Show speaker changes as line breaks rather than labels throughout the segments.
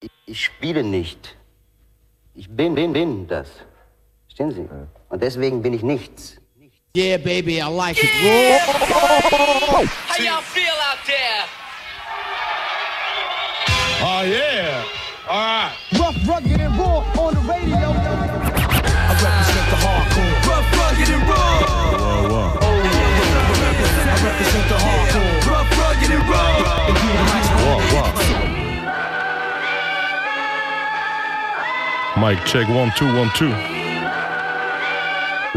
Ich, ich spiele nicht. Ich bin, bin, bin das. Verstehen Sie? Und deswegen bin ich nichts.
Yeah, baby, I like it raw.
How y'all feel out there?
Oh, yeah. All right.
Rough, rugged, and raw on the radio.
I represent the hardcore. Rough, rugged, and raw.
Mic check one, two, one, two.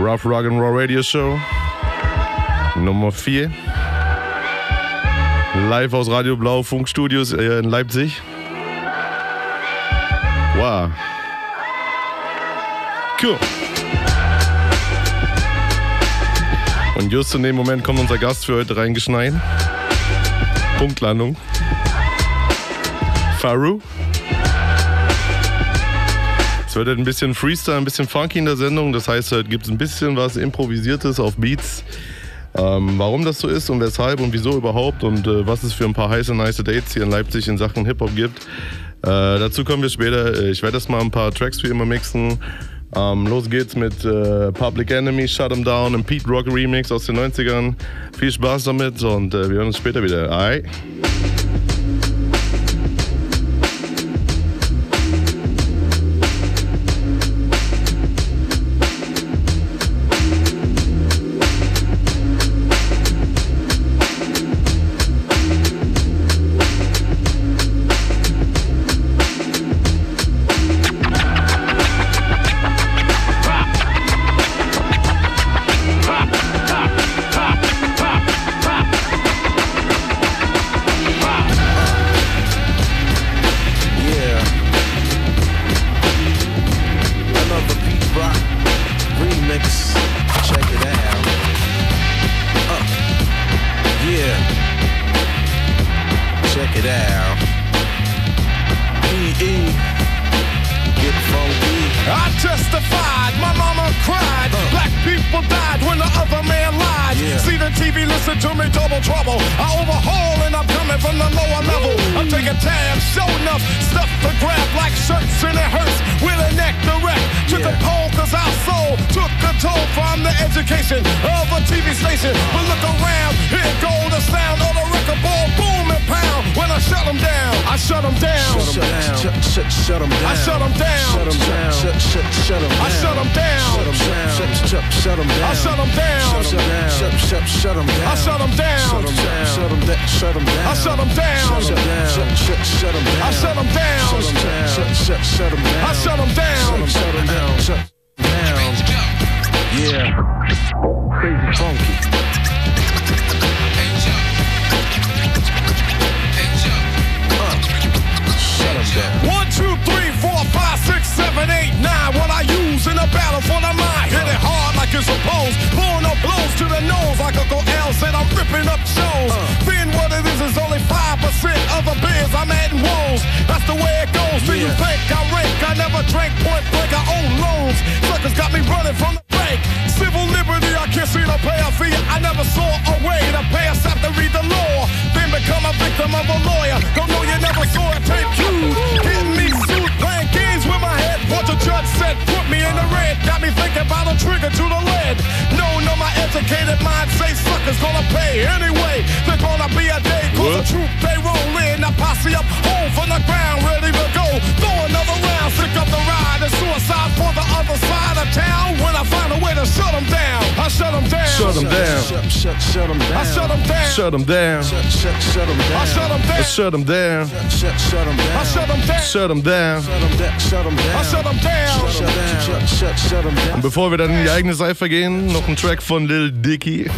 Rough Rock and Raw Radio Show. Nummer 4. Live aus Radio Blau Funkstudios äh, in Leipzig. Wow. Cool. Und just in dem Moment kommt unser Gast für heute reingeschneit. Punktlandung. Faru. Es wird ein bisschen Freestyle, ein bisschen funky in der Sendung. Das heißt, heute gibt es ein bisschen was Improvisiertes auf Beats. Ähm, warum das so ist und weshalb und wieso überhaupt und äh, was es für ein paar heiße, nice Dates hier in Leipzig in Sachen Hip-Hop gibt. Äh, dazu kommen wir später. Äh, Ich werde erst mal ein paar Tracks wie immer mixen. Ähm, los geht's mit äh, Public Enemy, Shut 'em Down, ein Pete Rock Remix aus den 90ern. Viel Spaß damit und äh, wir hören uns später wieder. Alright? Down. Shut down.
Shut, shut, shut 'em down.
I shut them down. Shut
'em down. Shut, shut, shut 'em down.
I shut them down.
Shut 'em down. Shut, shut 'em down.
I shut them down.
Shut 'em down. Shut 'em down.
I shut them down.
Shut. Shut, shut,
shut
'em down.
Und bevor wir dann in die eigene Cypher gehen, noch ein Track von Lil Dicky.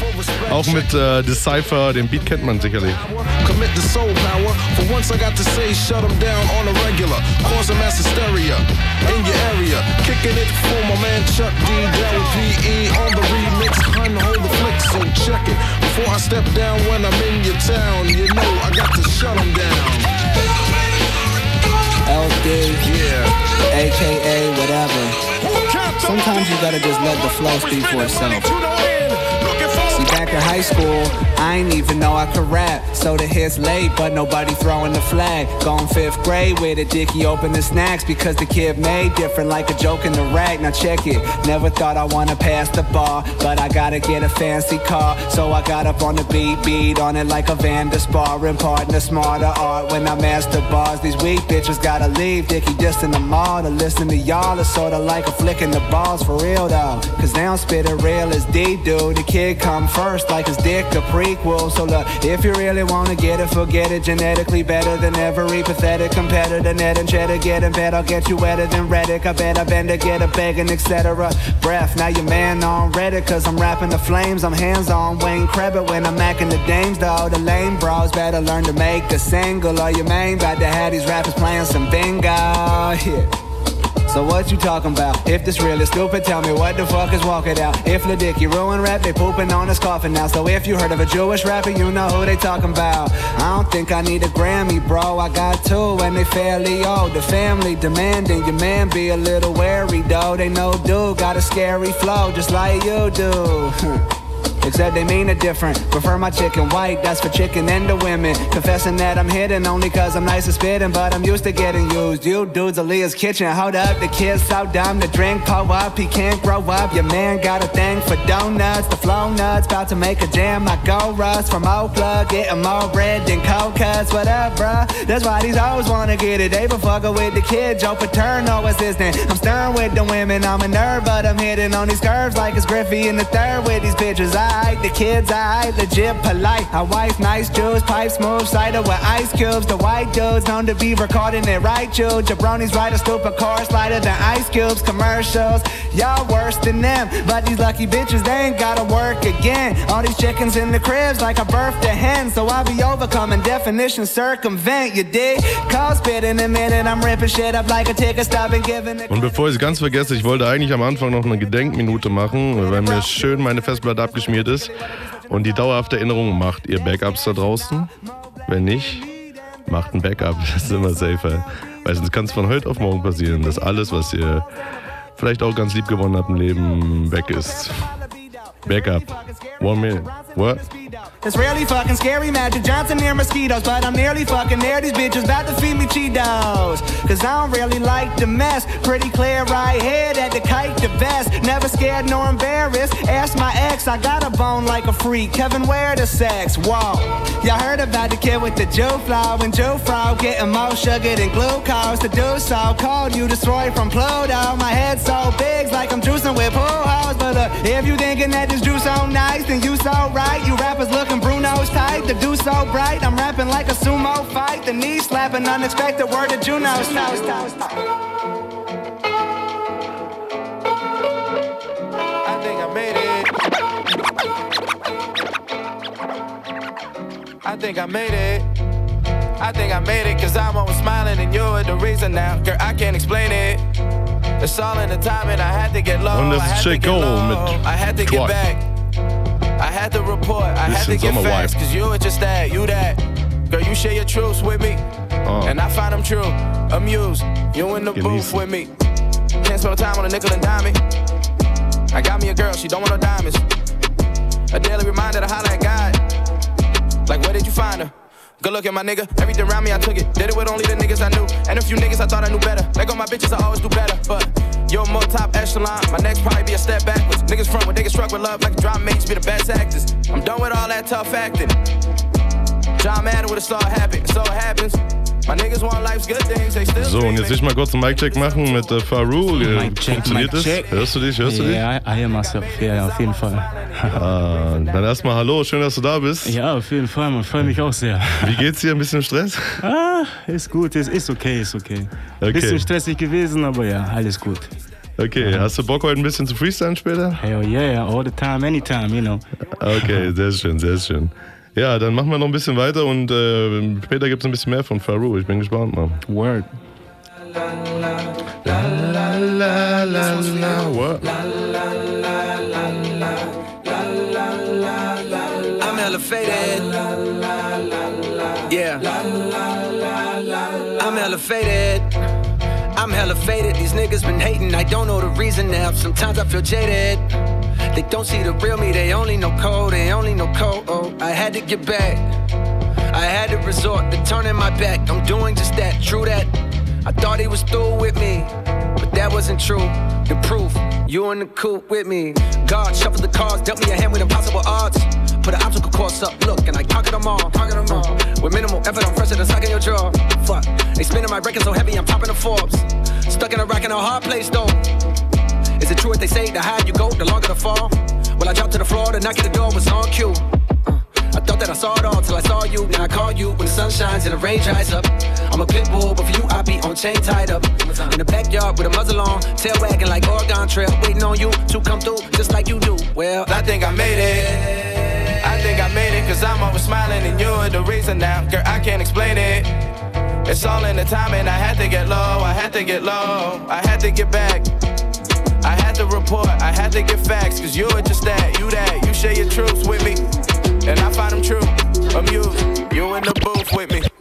Auch mit äh, Decipher, den Beat kennt man sicherlich.
Commit the soul power. For once I got to say, shut 'em down on a regular. Causing mass hysteria in your area. Kicking it for my man Chuck D. PE on the remix. Hun, hold the flick, so check it. Before I step down when I'm in your town, you know I got to shut 'em down.
LD,
Yeah.
aka whatever. Sometimes you gotta just let the flow speak for itself. See, back in high school. I ain't even know I could rap. So the hits late, but nobody throwing the flag. Going fifth grade with a dicky open the snacks because the kid made different like a joke in the rag. Now check it. Never thought I wanna pass the bar, but I gotta get a fancy car. So I got up on the beat, beat on it like a van Vander sparring partner, smarter art when I master bars. These weak bitches gotta leave. Dicky just in the mall to listen to y'all. It's sorta like a flicking the balls for real though. Cause they don't spit it real as D do. The kid come first like his dick a prequel. So look, if you really wanna get it, forget it. Genetically better than every pathetic competitor. Net and cheddar getting better. I'll get you wetter than Reddick. I bet I bend to get a begging, etc. Breath, now your man on Reddit. Cause I'm rapping the flames. I'm hands on Wayne Krebit when I'm macking the dames though. The lame bros better learn to make a single. Or your main about to have these rappers playing some bingo. Yeah. So what you talking about? If this real is stupid, tell me what the fuck is walking out. If the dick you ruin rap, they pooping on his coffin now. So if you heard of a Jewish rapper, you know who they talking about. I don't think I need a Grammy, bro. I got two and they fairly old. The family demanding your man be a little wary, though. They know dude got a scary flow, just like you do. Except they mean it different. Prefer my chicken white, that's for chicken and the women. Confessing that I'm hidden only cause I'm nice at spitting, but I'm used to getting used. You dudes, Aaliyah's kitchen. Hold up, the kid's so dumb to drink, pull up. He can't grow up. Your man got a thing for donuts. The flow nuts, about to make a jam. I go rust from plug, getting more red than cold cuts. What up, bruh? That's why these hoes wanna get it. They been fucking with the kid, Joe Paterno assistant. I'm stern with the women, I'm a nerd, but I'm hitting on these curves like it's Griffey in the third with these bitches. I the kids, I legit polite. I wife nice juice, pipe smooth cider with ice cubes. The white dudes known to be recording it right, you. Jabronis write a stupid chorus lighter than ice cubes. Commercials, y'all worse than them. But these lucky bitches, they ain't gotta work again. All these chickens in the cribs like a birthday hen. So I be overcoming definition, circumvent, you dig? Call spit in a minute, I'm ripping shit up like a ticket stop and giving it.
Und bevor ich es ganz vergesse, ich wollte eigentlich am Anfang noch eine Gedenkminute machen, weil mir schön meine Festplatte abgeschmiert ist. Und die dauerhafte Erinnerung, macht ihr Backups da draußen? Wenn nicht, macht ein Backup. Das ist immer safer. Weil sonst kann es von heute auf morgen passieren, dass alles, was ihr vielleicht auch ganz lieb gewonnen habt im Leben, weg ist. Backup. One minute. What?
It's really fucking scary, Magic Johnson near mosquitoes, but I'm nearly fucking there. These bitches about to feed me Cheetos. Cause I don't really like the mess. Pretty clear right here that the kite the best. Never scared nor embarrassed. Ask my ex, I got a bone like a freak. Kevin, where the sex? Whoa. Y'all heard about the kid with the Joe flow and Joe Frog getting more sugar than glucose The do so. Called you destroyed from Pluto. My head so big, like I'm juicing with pool hoes. But uh, if you thinking that this juice so nice, then you so right. You rappers looking Bruno's tight, the do so bright. I'm rapping like a sumo fight, the knee slapping, unexpected word to Juno. Stop, stop, stop.
I think I made it. I think I made it. I think I made it cause I'm always smiling and you're the reason now. Girl, I can't explain it. It's all in the timing. I had to get low.
Und das
I
ist
had to get low. I had to get back. I had to report. I had to get facts
Sommerwife.
cause you were just that, you that. Girl, you share your truths with me.
Oh.
And I find them true. Amused. You in the booth with me. Can't spend time on a nickel and dime. I got me a girl, she don't want no diamonds. A daily reminder to holler at God. Like, where did you find her? Good looking, my nigga. Everything around me, I took it. Did it with only the niggas I knew. And a few niggas I thought I knew better. Let go my bitches, I always do better. But you're more top echelon. My next probably be a step backwards. Niggas front when they get struck with love like drama mates be the best actors. I'm done with all that tough acting. John Madden would have saw it happen. So it happens. My niggas want life's good things. They still
So, und jetzt will ich mal kurz einen Mic-Check machen mit äh, Faru. Äh,
Mic check,
Funktioniert das? Hörst du dich? Hörst du dich?
Ja, I hear myself. Ja, ja, auf jeden Fall.
Ah, dann erstmal Hallo, schön, dass du da bist.
Ja, auf jeden Fall. Man freut mich auch sehr.
Wie geht's dir? Ein bisschen Stress?
Ah, ist gut, ist, ist okay, ist okay.
Okay.
Bisschen stressig gewesen, aber ja, alles gut.
Okay, hast du Bock heute ein bisschen zu freestylen später?
Hell yeah, all the time, anytime, you know.
Okay, sehr schön, sehr schön. Ja, dann machen wir noch ein bisschen weiter und äh, später gibt es ein bisschen mehr von Faru. Ich bin gespannt, Mann.
Word.
La, la, la, what?
I'm elevated. Yeah. I'm elevated. I'm hella faded. These niggas been hating. I don't know the reason now. Sometimes I feel jaded. They don't see the real me, they only know cold, they only know cold. I had to get back. I had to resort to turning my back. I'm doing just that, true that. I thought he was through with me, but that wasn't true. The proof, you in the coop with me. God shuffled the cards, dealt me a hand with impossible odds. Put an obstacle course up, look, and I conquered them all. Conquered them all. With minimal effort, I'm fresher than sucking your jaw. Fuck, they spinning my record so heavy, I'm topping the Forbes. Stuck in a rack in a hard place though. Is it true what they say? The higher you go, the longer the fall. Well, I dropped to the floor, the knock at the door was on cue. I thought that I saw it all till I saw you. Now I call you when the sun shines and the rain dries up. I'm a pit bull, but for you, I be on chain tied up. In the backyard with a muzzle on, tail wagging like Oregon Trail, waiting on you to come through just like you do. Well,
I think I made it. I think I made it, cause I'm always smiling and you're the reason now. Girl, I can't explain it. It's all in the timing. I had to get low, I had to get low, I had to get back. I had to report, I had to get facts, cause you're just that, you that, you share your truths with me. And I find them true, amused, you in the booth with me.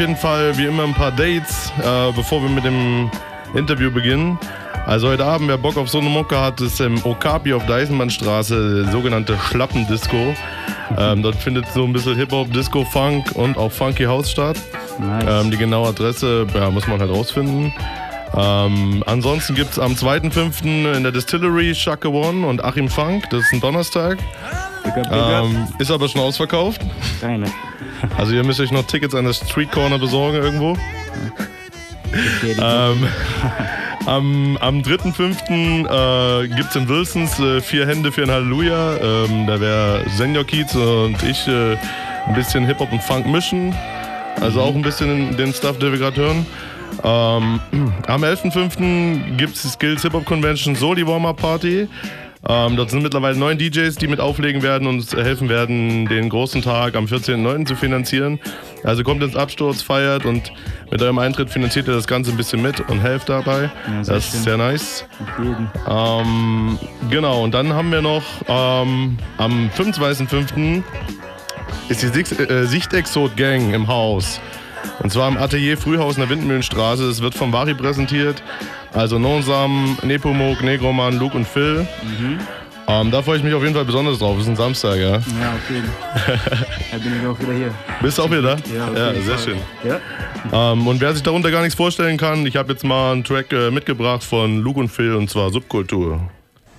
Jeden Fall wie immer ein paar Dates, äh, bevor wir mit dem Interview beginnen. Also heute Abend, wer Bock auf so eine Mucke hat, ist im Okapi auf der Eisenbahnstraße, sogenannte Schlappendisco. Ähm, dort findet so ein bisschen Hip-Hop, Disco, Funk und auch Funky House statt.
Nice.
Ähm, die genaue Adresse ja, muss man halt rausfinden. Ähm, ansonsten gibt es am 2.5. in der Distillery Shaka One und Achim Funk. Das ist ein Donnerstag.
Big up, big up.
Ähm, ist aber schon ausverkauft.
Deine.
Also ihr müsst euch noch Tickets an der Street Corner besorgen irgendwo. ähm, am am 3.5. Äh, gibt es in Wilsons äh, vier Hände für ein Halleluja. Ähm, da wäre Senior Kiez und ich äh, ein bisschen Hip-Hop und Funk mischen. Also auch ein bisschen den Stuff, den wir gerade hören. Ähm, am 11.5. gibt es die Skills Hip Hop Convention Soli Warm-Up Party. Ähm, dort sind mittlerweile neun DJs, die mit auflegen werden und uns helfen werden, den großen Tag am 14.09. zu finanzieren. Also kommt ins Absturz, feiert und mit eurem Eintritt finanziert ihr das Ganze ein bisschen mit und helft dabei.
Ja,
das ist
schön.
sehr nice. Ähm, genau, und dann haben wir noch ähm, am 25.05. ist die äh, Sichtexot Gang im Haus. Und zwar im Atelier Frühhaus in der Windmühlenstraße. Es wird vom Vari präsentiert. Also Nonsam, Nepomuk, Negroman, Luke und Phil. Ähm, da freue ich mich auf jeden Fall besonders drauf. Es ist ein Samstag, ja.
Ja, auf jeden. da bin ich auch wieder hier.
Bist du auch wieder da?
Ja,
ja sehr
Fall.
schön.
Ja.
Ähm, und wer sich darunter gar nichts vorstellen kann, ich habe jetzt mal einen Track äh, mitgebracht von Luke und Phil und zwar Subkultur.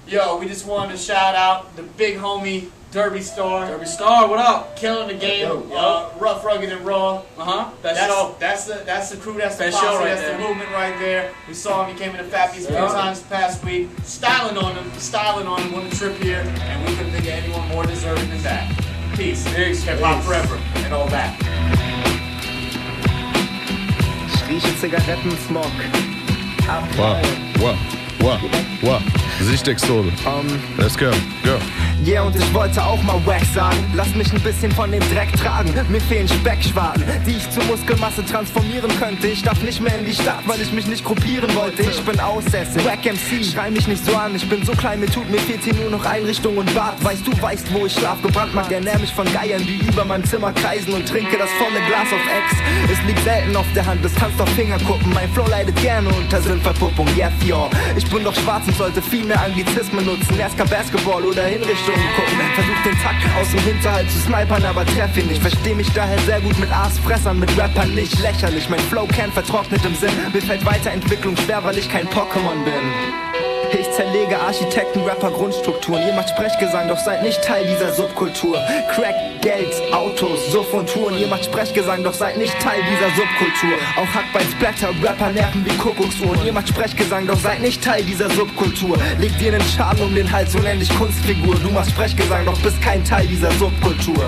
Yo, we just wanted to shout out the big homie Derby Star. Derby Star, what up? Killing the game. uh, rough, rugged, and raw. Uh huh. That's,
Best show.
That's the that's the crew. That's the
Best
posse.
show right
that's
there.
the movement right there. We saw him. He came in the Fat Beats a few
Yeah.
times past week. Styling on him. Styling on him on the trip here, and we couldn't think of anyone more deserving than that. Peace. Peace. Hip hop forever and all that.
Ich rieche Zigarettensmog.
Wow, wow, wow, wow. Sichtexot. Let's go, go.
Yeah, und ich wollte auch mal wack sagen. Lass mich ein bisschen von dem Dreck tragen. Mir fehlen Speckschwaden, die ich zu Muskelmasse transformieren könnte. Ich darf nicht mehr in die Stadt, weil ich mich nicht gruppieren wollte. Ich bin aussässig. Wack MC, schrei mich nicht so an. Ich bin so klein, mir tut mir fehlt hier nur noch Einrichtung und Bad. Weißt du, weißt, wo ich schlaf. Gebrandmarkt, ernähr mich von Geiern, die über mein Zimmer kreisen und trinke das volle Glas auf Ex. Es liegt selten auf der Hand, es tanzt auf Fingerkuppen. Mein Flow leidet gerne unter Sinnverpuppung. Yeah, ja. Ich bin doch schwarz und sollte viel mehr Anglizismen nutzen. Erst Basketball oder Hinrichtungen gucken. Versuch den Takt aus dem Hinterhalt zu snipern, aber treff ihn nicht. Versteh mich daher sehr gut mit Aasfressern, mit Rappern nicht lächerlich. Mein Flow kennt vertrocknet im Sinn. Mir fällt Weiterentwicklung schwer, weil ich kein Pokémon bin. Ich zerlege Architekten, Rapper, Grundstrukturen. Ihr macht Sprechgesang, doch seid nicht Teil dieser Subkultur. Crack, Geld, Autos, Suff und Touren. Ihr macht Sprechgesang, doch seid nicht Teil dieser Subkultur. Auch Hackbein, Splatter, Rapper nerven wie Kuckucksuhren. Ihr macht Sprechgesang, doch seid nicht Teil dieser Subkultur. Legt dir einen Schaden um den Hals, dich Kunstfigur. Du machst Sprechgesang, doch bist kein Teil dieser Subkultur.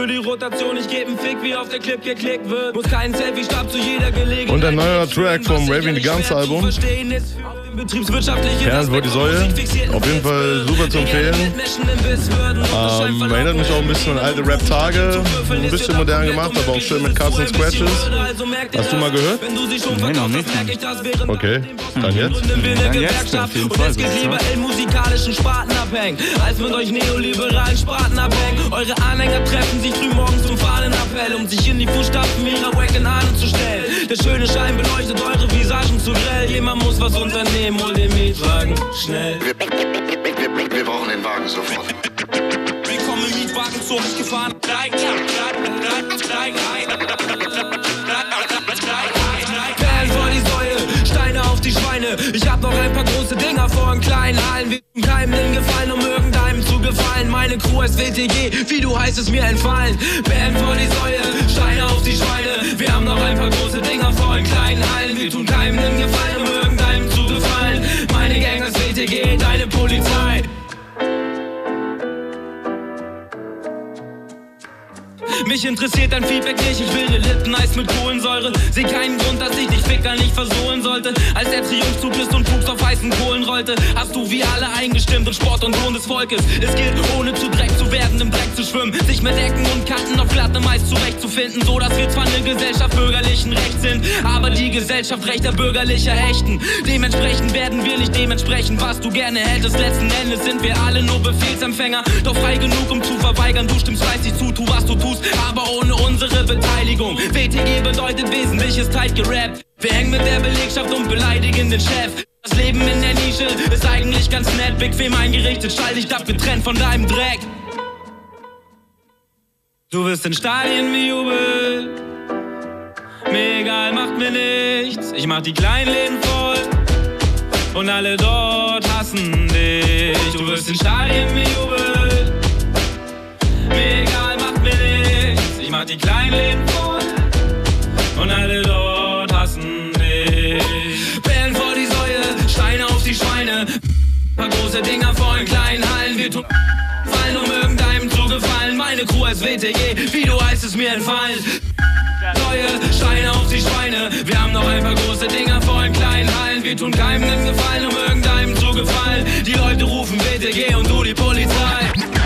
Für die Rotation. Ich geb 'n Fick, wie auf der Clip geklickt wird. Muss kein Selfie-Stab zu jeder Gelegenheit.
Und ein neuer Track vom Raving the Guns Album. Fernand vor die Säue. Auf jeden Fall super zu empfehlen. Ähm, erinnert mich auch ein bisschen an alte Rap-Tage. Ein bisschen modern gemacht, aber auch schön mit Cuts und Scratches. Hast du mal gehört?
Nee, noch nicht.
Okay, dann jetzt?
Dann jetzt, auf jeden Fall.
Und es geht lieber in musikalischen Sparten abhängen, als mit euch neoliberalen Sparten abhängen. Eure Anhänger treffen sich früh morgens zum Fahnenappell, um sich in die Fußstapfen ihrer wacken Ahnen zu stellen. Der schöne Schein beleuchtet eure Visagen zu grell. Jemand muss was unternehmen, hol den Mietwagen schnell.
Wir, wir, wir brauchen den Wagen sofort.
Willkommen im Mietwagen zu euch gefahren. Drei, drei, drei, Perlen vor die Säule, Steine auf die Schweine. Ich hab noch ein paar große Dinger vor in kleinen Hallen. Tun keinem den Gefallen, um. Meine Crew ist WTG, wie du heißt es mir entfallen. Perlen vor die Säule, Steine auf die Schweine. Wir haben noch ein paar große Dinger vor in kleinen Hallen. Wir tun keinem den Gefallen, um irgendeinem zu gefallen. Meine Gang ist WTG, deine Polizei. Mich interessiert dein Feedback nicht, ich will ne Lippeneis mit Kohlensäure. Seh keinen Grund, dass ich dich Ficker nicht versohlen sollte. Als der Triumphzug ist und Pups auf heißen Kohlen rollte, hast du wie alle eingestimmt und Sport und Lohn des Volkes. Es gilt, ohne zu Dreck zu werden, im Dreck zu schwimmen, sich mit Ecken und Kanten auf Glatte meist zurechtzufinden, so dass wir zwar eine Gesellschaft bürgerlichen Rechts sind, aber die Gesellschaft rechter bürgerlicher Ächten. Dementsprechend werden wir nicht dementsprechend, was du gerne hättest. Letzten Endes sind wir alle nur Befehlsempfänger, doch frei genug, um zu verweigern. Du stimmst fleißig zu, tu was du tust, aber ohne unsere Beteiligung. WTG bedeutet Wesentliches tight gerappt. Wir hängen mit der Belegschaft und beleidigen den Chef. Das Leben in der Nische ist eigentlich ganz nett, bequem eingerichtet, schall dich abgetrennt von deinem Dreck. Du wirst in Stadien bejubelt. Mir egal, macht mir nichts. Ich mach die kleinen Läden voll. Und alle dort hassen dich. Du wirst in Stadien bejubelt. Die kleinen Läden voll. Und alle dort hassen dich. Bären vor die Säule, Steine auf die Schweine. Paar große Dinger vor in kleinen Hallen. Wir tun fallen, um irgendeinem zu gefallen. Meine Crew ist WTG, wie du heißt es mir entfallen. Neue Steine auf die Schweine. Wir haben noch ein paar große Dinger vor in kleinen Hallen. Wir tun keinem den Gefallen, um irgendeinem zu gefallen. Die Leute rufen WTG und du die Polizei.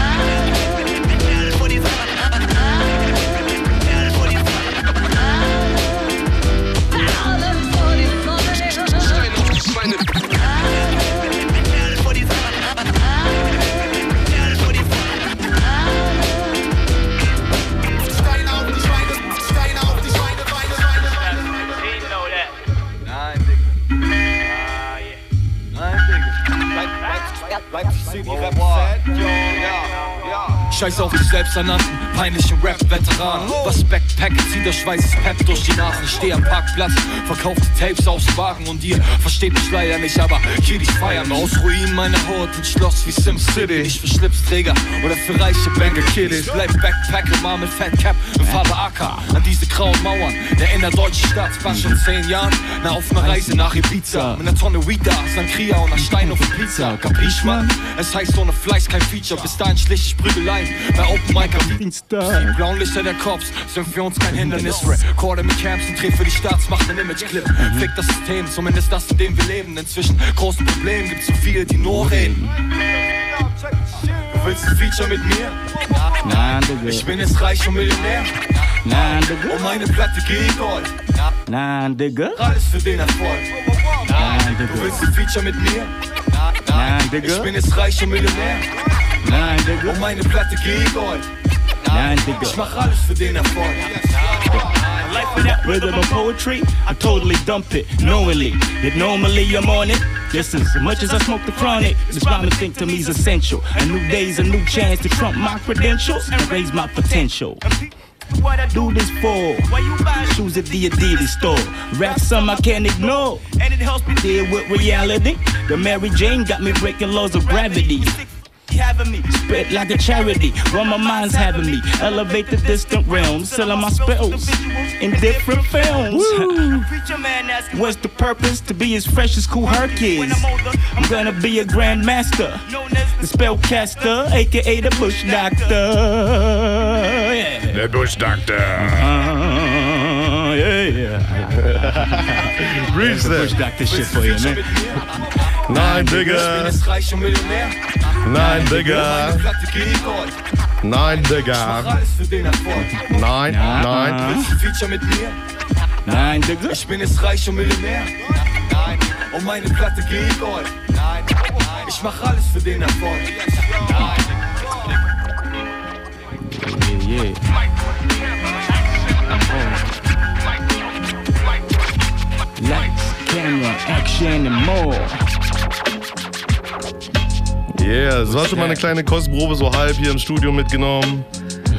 ceux qui oh. Scheiß auf die selbsternannten, peinlichen Rap-Veteranen. Was Backpacken, zieht das Schweißes Pep durch die Nasen. Ich steh am Parkplatz, verkauf die Tapes aus Wagen und ihr versteht mich leider nicht, aber Kiddies feiern aus Ruinen meiner Haut ein Schloss wie Sim City. Nicht für Schlipsträger oder für reiche Banger Kiddies. Bleib Backpacker, mal mit Fat Cap in Farbe AK an diese grauen Mauern der innerdeutschen Stadt. War schon zehn Jahren, na auf einer Reise nach Ibiza. Mit einer Tonne Weed da, Sankria und einer Stein auf Pizza. Kapisch, Mann? Es heißt ohne Fleiß kein Feature. Bis dahin schlich ich Prügeleien bei Open Mic am Dienstag. Die blauen Lichter der Cops sind für uns kein Hindernis. Recorde mit Camps und dreh für die Staatsmacht einen Image-Clip. Fick das System, zumindest das, in dem wir leben. Inzwischen großen Problemen, gibt's so viele, die nur reden. Du willst ein Feature mit mir?
Nein, Digga.
Ich bin jetzt reich und Millionär.
Nein, Digga.
Und meine Platte geht Gold.
Nein, Digga.
Alles für den Erfolg.
Nein, Digga.
Du willst ein Feature mit mir?
Nein, Digga.
Ich bin jetzt reich und Millionär.
Nein, Digga.
Und meine Platte geht Gold.
Nein, Digga.
Ich mach alles für den Erfolg.
Rhythm and poetry, I totally dump it knowingly. That normally I'm on it. Listen, as much as I smoke the chronic, this rhyming thing to me is essential. A new day's a new chance to trump my credentials and raise my potential. What I do this for? Why you buy shoes at the Adidas store? Rap some I can't ignore. And it helps me deal with reality. The Mary Jane got me breaking laws of gravity. Having me spread like a charity, while my mind's having me elevate the distant realms, selling my spells in different films. What's the purpose? To be as fresh as Cool Hercules. I'm gonna be a grandmaster, the spellcaster, aka the Bush Doctor. Yeah.
Der Bush Doctor.
Uh, yeah, yeah.
Reach
That's the Bush Doctor shit for you, ne?
Nein,
Ich bin
Digga.
reich und Millionär.
Nein, Digga. Nein,
Ich mach
Digga.
alles für den Erfolg.
Nein, nein.
Willst du ein Feature mit mir?
Nein, Digga.
Ich bin jetzt reich und Millionär. Nein. Und meine Platte geht gold. Nein. Ich mach alles für den Erfolg.
Yeah, yeah. Oh. Lights, camera, action and more.
Yeah, das war schon mal eine kleine Kostprobe, so halb hier im Studio mitgenommen.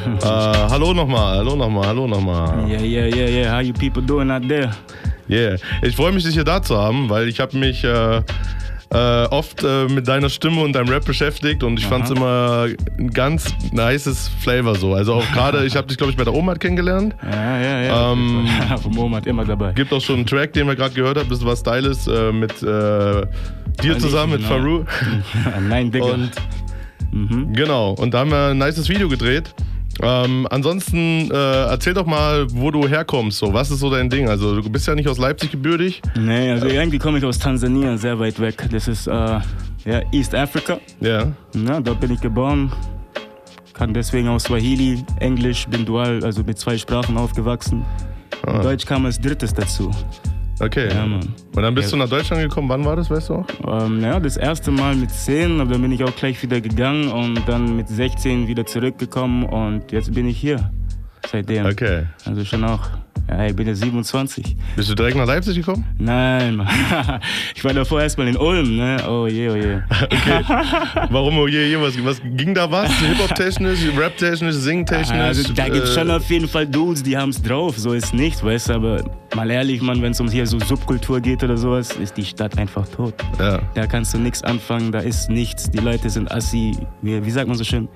äh, hallo nochmal, hallo nochmal, hallo nochmal.
Yeah, yeah, yeah, yeah. How you people doing out there?
Yeah, ich freue mich, dich hier da zu haben, weil ich habe mich äh, äh, oft äh, mit deiner Stimme und deinem Rap beschäftigt und ich fand es immer ein ganz nices Flavor so. Also auch gerade, ich habe dich glaube ich bei der Omat kennengelernt.
Ja, ja, ja.
Ähm,
Vom Omat immer dabei.
Gibt auch schon einen Track, den wir gerade gehört haben, das war Stylish äh, mit äh, dir zusammen, mit Faru.
Nein, Digga.
Und Genau, und da haben wir ein nices Video gedreht. Ähm, ansonsten äh, erzähl doch mal, wo du herkommst. So, was ist so dein Ding? Also du bist ja nicht aus Leipzig gebürtig.
Nee, also irgendwie komme ich aus Tansania, sehr weit weg. Das ist äh, ja, East Africa.
Ja.
Ja, dort bin ich geboren. Kann deswegen auch Swahili, Englisch, bin dual, also mit zwei Sprachen aufgewachsen.
Ah.
Deutsch kam als drittes dazu.
Okay.
Ja, Mann.
Und dann bist
Ja.
du nach Deutschland gekommen. Wann war das, weißt du auch?
Ähm, naja, das erste Mal mit 10, aber dann bin ich auch gleich wieder gegangen und dann mit 16 wieder zurückgekommen und jetzt bin ich hier. Seitdem.
Okay.
Also schon auch. Ja, ich bin jetzt 27.
Bist du direkt nach Leipzig gekommen?
Nein. Ich war davor erstmal in Ulm, ne? Oh je, oh je.
Okay. Warum, oh je, je, was, was ging da was? Hip-Hop-technisch, Rap-technisch, Sing-technisch?
Also da gibt's schon
äh,
auf jeden Fall Dudes, die haben's drauf, so ist nicht, weißt du, aber mal ehrlich, Mann, wenn es um hier so Subkultur geht oder sowas, ist die Stadt einfach tot.
Ja.
Da kannst du nichts anfangen, da ist nichts, die Leute sind assi, wie, wie sagt man so schön,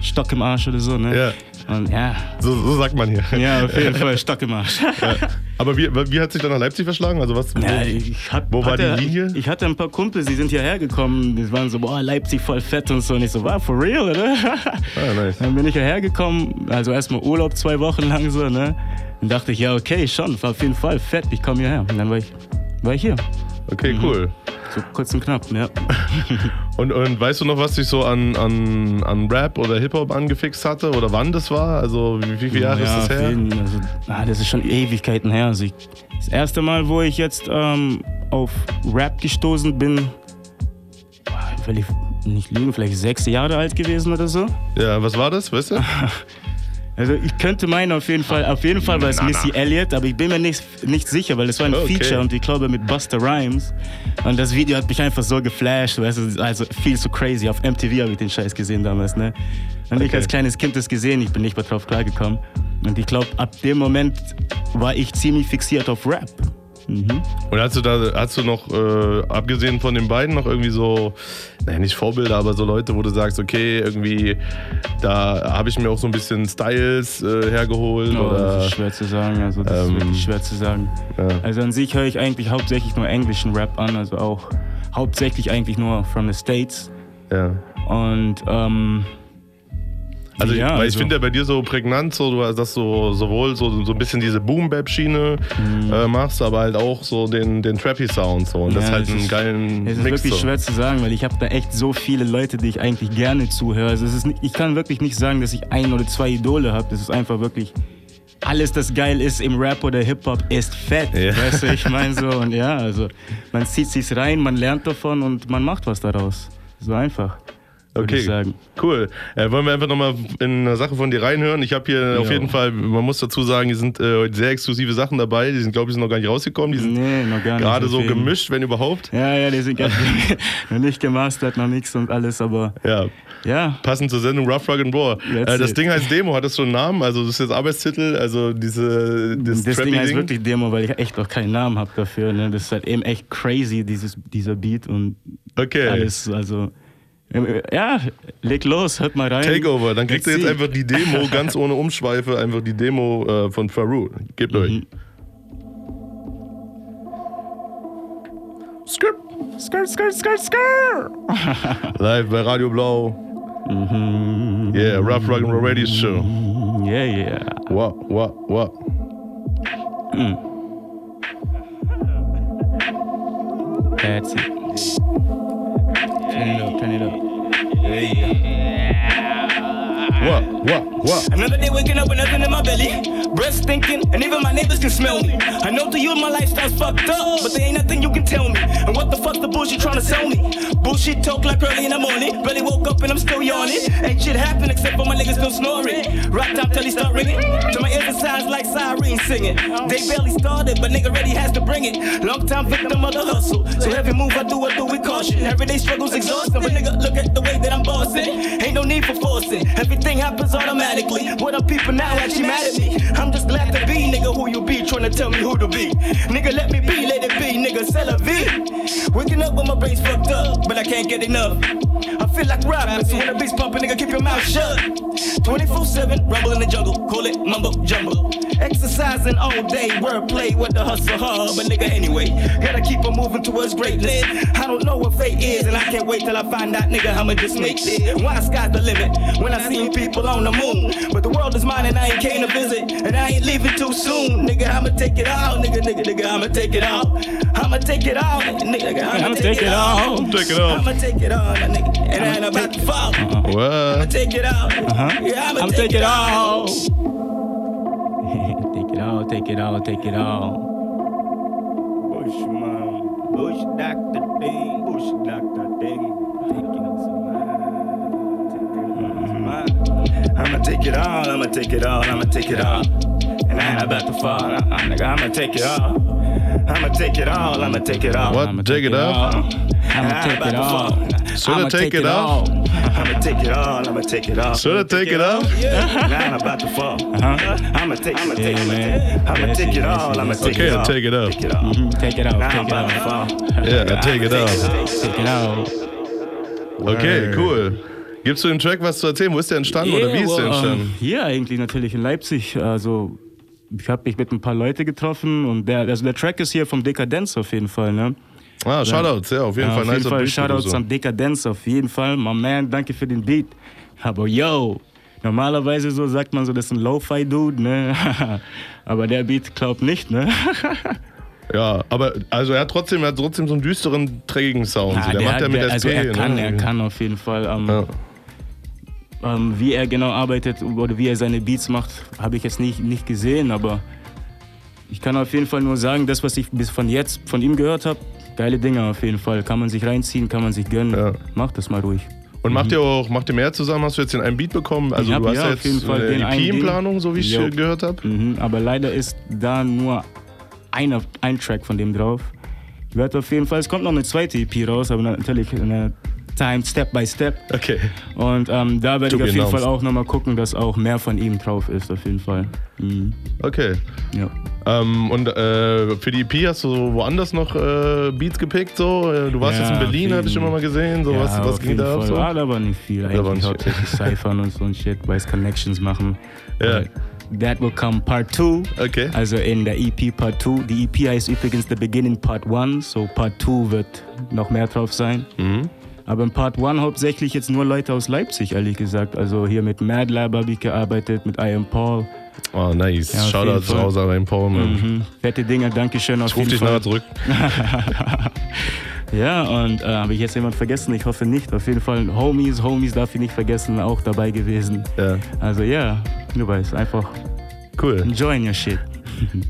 Stock im Arsch oder so, ne?
Ja.
Und ja.
So, so sagt man hier.
Ja, auf jeden Fall, Stock im Arsch.
Ja. Aber wie, wie hat sich dann nach Leipzig verschlagen? Also was,
Ja,
wo,
ich hat,
wo war
hatte,
die Linie?
Ich hatte ein paar Kumpels, die sind hierher gekommen, die waren so, boah, Leipzig voll fett und so. Und ich so, wow, for real, oder?
Ah, nice.
Dann bin ich hierher gekommen, also erstmal Urlaub zwei Wochen lang so, ne? Dann dachte ich, ja, okay, schon, war auf jeden Fall fett, ich komme hierher. Und dann war ich, war ich hier.
Okay, cool.
So kurz und knapp, ja.
Und, und weißt du noch, was dich so an, an, an Rap oder Hip-Hop angefixt hatte? Oder wann das war? Also wie, wie viele Jahre
ja,
ist das her?
jeden- also, ah, das ist schon Ewigkeiten her. Also ich, das erste Mal, wo ich jetzt ähm, auf Rap gestoßen bin, will ich nicht lügen, vielleicht sechs Jahre alt gewesen oder so.
Ja, was war das, weißt du?
Also ich könnte meinen auf jeden Fall, auf jeden Fall war es Missy. Elliott, aber ich bin mir nicht, nicht sicher, weil es war ein
Okay.
Feature und ich glaube mit Buster Rhymes. Und das Video hat mich einfach so geflasht, weißt du, also viel zu crazy. Auf MTV habe ich den Scheiß gesehen damals, ne? Und ich
Okay.
als kleines Kind das gesehen, ich bin nicht mehr drauf klargekommen. Und ich glaube, ab dem Moment war ich ziemlich fixiert auf Rap. Mhm.
Und hast du da, hast du noch, äh, abgesehen von den beiden, noch irgendwie so, naja, nicht Vorbilder, aber so Leute, wo du sagst, okay, irgendwie, da habe ich mir auch so ein bisschen Styles äh, hergeholt
Oh,
oder.
das ist schwer zu sagen, also das
ähm,
ist wirklich schwer zu sagen.
Ja.
Also an sich höre ich eigentlich hauptsächlich nur englischen Rap an, also auch hauptsächlich eigentlich nur from the States.
Ja.
Und ähm,
Also,
ja,
weil ich
also-
finde ja bei dir so prägnant, so, du hast das so sowohl so, so ein bisschen diese Boom-Bap-Schiene äh, machst, aber halt auch so den, den Trappy-Sound so. Und das
Mhm. Ja,
halt
es
einen
ist-
geilen
es ist
Mix.
wirklich
so.
schwer zu sagen, weil ich habe da echt so viele Leute, die ich eigentlich gerne zuhöre. Also es ist ich kann wirklich nicht sagen, dass ich ein oder zwei Idole habe. Das ist einfach wirklich alles, das geil ist im Rap oder Hip Hop, ist fett.
Ja.
Weißt du, ich meine so und ja, also man zieht sich's rein, man lernt davon und man macht was daraus. So einfach.
Okay, cool. Äh, wollen wir einfach nochmal in eine Sache von dir reinhören? Ich habe hier auf
Ja.
jeden Fall, man muss dazu sagen, hier sind äh, heute sehr exklusive Sachen dabei. Die sind, glaube ich, noch gar nicht rausgekommen. Die sind
Nee, noch
gerade so
deswegen.
gemischt, wenn überhaupt.
Ja, ja, die sind gerade noch nicht gemastert, noch nichts und alles, aber
Ja.
ja.
Passend zur Sendung Rough Rug and Raw. Äh, das
it.
Ding heißt Demo, hat das schon einen Namen? Also das ist jetzt Arbeitstitel, also diese das,
Das, Ding heißt wirklich Demo, weil ich echt auch keinen Namen habe dafür. Ne? Das ist halt eben echt crazy, dieses, dieser Beat und
Okay.
alles. Also, ja, leg los, hört mal rein.
Takeover, dann kriegt ihr jetzt einfach die Demo, ganz ohne Umschweife, einfach die Demo äh, von Faru. Gebt euch.
Mhm.
Skirt.
Skirt, skirt, skirt, skirt.
Live bei Radio Blau. Yeah, Rough Rug and Raw Radio Show.
Yeah, yeah.
What, what, what?
That's it. Turn it up, turn it up.
What? What? What?
Another day waking up with nothing in my belly. Breath stinking, and even my neighbors can smell me. I know to you my lifestyle's fucked up, but there ain't nothing you can tell me. And what the fuck the bullshit trying to sell me? Bullshit talk like early in the morning. Barely woke up and I'm still yawning. Ain't shit happen except for my niggas still snoring. Rock time till he start ringing. To my ears it sounds like sirens singing. They barely started, but nigga ready has to bring it. Long time victim of the hustle. So every move I do, I do with caution. Everyday struggles exhausting, but nigga look at the way that I'm bossing. Ain't no need for forcing. Everything happens automatically. What up, people now actually mad at me? I'm just glad to be, nigga, who you be, trying to tell me who to be. Nigga, let me be, let it be, nigga, c'est la vie. Waking up with my brains fucked up, but I can't get enough. I feel like rapping, so when the beats pumping, nigga, keep your mouth shut. 24 7, rumble in the jungle, call it mumbo jumbo. Exercising all day, wordplay with the hustle hub. but nigga, anyway, gotta keep on moving towards greatness. I don't know what fate is, and I can't wait till I find out, nigga, I'ma just make it. Why sky's the limit when I see people on the moon? But the world is mine, and I ain't came to visit, and I ain't leaving too soon. Nigga, I'ma take it all, nigga, nigga, nigga, I'ma take it all. I'ma take it all, nigga, nigga, I'ma take it all.
Take it all.
I'ma take it all, nigga, and I ain't about to fall.
What?
I'ma take it all.
Uh-huh.
Yeah, I'ma
I'ma
take,
take
it
it
all.
Take it all, take it all, take it all.
Bush man, Bush doctor thing, Bush doctor thing. I'ma take it all, I'ma take it all, I'ma take it all. And I ain't about to fall, uh, uh, nigga, I'ma take it all. I'ma take it all, I'ma take it all.
What? Take it off?
I'ma
take it all.
Should
I'ma
I take it off?
I'ma take it all, I'ma take it off.
Should I take it off?
Yeah, now I'm about to fall. I'ma take, I'ma take, I'ma take, I'ma take it all, I'ma take
Okay,
it
I'll
all.
take it off.
Take it off.
Mhm, Take it out,
Now I'm
take it
about to
out.
fall.
Yeah, I take it off.
Take it out.
Okay, cool. Gibst du dem Track was zu erzählen? Wo ist der entstanden oder wie ist der entstanden?
ähm, Hier eigentlich natürlich in Leipzig. Also ich habe mich mit ein paar Leute getroffen und der, also der Track ist hier vom Dekadenz auf jeden Fall, ne?
Ah, Shoutouts, ja, auf jeden Fall.
Auf jeden Fall Shoutouts
Producer.
an Dekadenz auf jeden Fall. My man, danke für den Beat. Aber yo, normalerweise so sagt man so, das ist ein Lo-Fi-Dude, ne? Aber der Beat glaubt nicht, ne?
Ja, aber also er hat trotzdem, er hat trotzdem so einen düsteren, trägigen Sound. so.
Ja,
Der, macht ja mit
der-
SP.
also er kann,
ne?
er kann auf jeden Fall. Ähm, ähm, wie er genau arbeitet oder wie er seine Beats macht, habe ich jetzt nicht, nicht gesehen, aber ich kann auf jeden Fall nur sagen, das, was ich bis von jetzt von ihm gehört habe, geile Dinge auf jeden Fall. Kann man sich reinziehen, kann man sich gönnen. Macht das mal ruhig.
Und macht ihr auch, macht ihr mehr zusammen? Hast du jetzt den einen Beat bekommen? Also
Ich hab
du hast
ja
ja
auf
jetzt
jeden Fall
eine
den einen
EP in. Planung, so wie ich
Jo.
äh, gehört habe.
Mhm, aber leider ist da nur einer, ein Track von dem drauf. Wird auf jeden Fall, es kommt noch eine zweite EP raus, aber natürlich eine Time Step by Step.
Okay.
Und ähm, da werde ich auf jeden
announced.
Fall auch nochmal gucken, dass auch mehr von ihm drauf ist, auf jeden Fall. Mhm.
Okay.
Ja.
Ähm, und äh, für die EP hast du woanders noch äh, Beats gepickt? So? Äh, Du warst
Ja,
jetzt in Berlin, habe ich immer mal gesehen. So,
ja,
was was ging da ab? So?
Ah, da war nicht viel.
Da
Eigentlich
war nicht
hauptsächlich Cyphern und so ein Shit, weiß Connections machen.
Ja.
But That will come Part 2.
Okay.
Also in der EP Part 2. Die EP heißt übrigens The Beginning Part 1, so Part 2 wird noch mehr drauf sein.
Mhm.
Aber in Part 1 hauptsächlich jetzt nur Leute aus Leipzig, ehrlich gesagt. Also hier mit Mad Lab habe ich gearbeitet, mit I Am Paul.
Oh, nice.
Ja, auf
Shoutout
jeden
zu
Fall.
Hause an Rhein Paul, Mann.
Mhm. Fette Dinge, Dankeschön auf
Ich ruf
jeden
dich
Fall.
nachher zurück.
ja, und äh, habe ich jetzt jemand vergessen? Ich hoffe nicht. Auf jeden Fall Homies, Homies darf ich nicht vergessen, auch dabei gewesen.
Ja.
Also ja, du weißt, einfach
Cool.
enjoying your shit.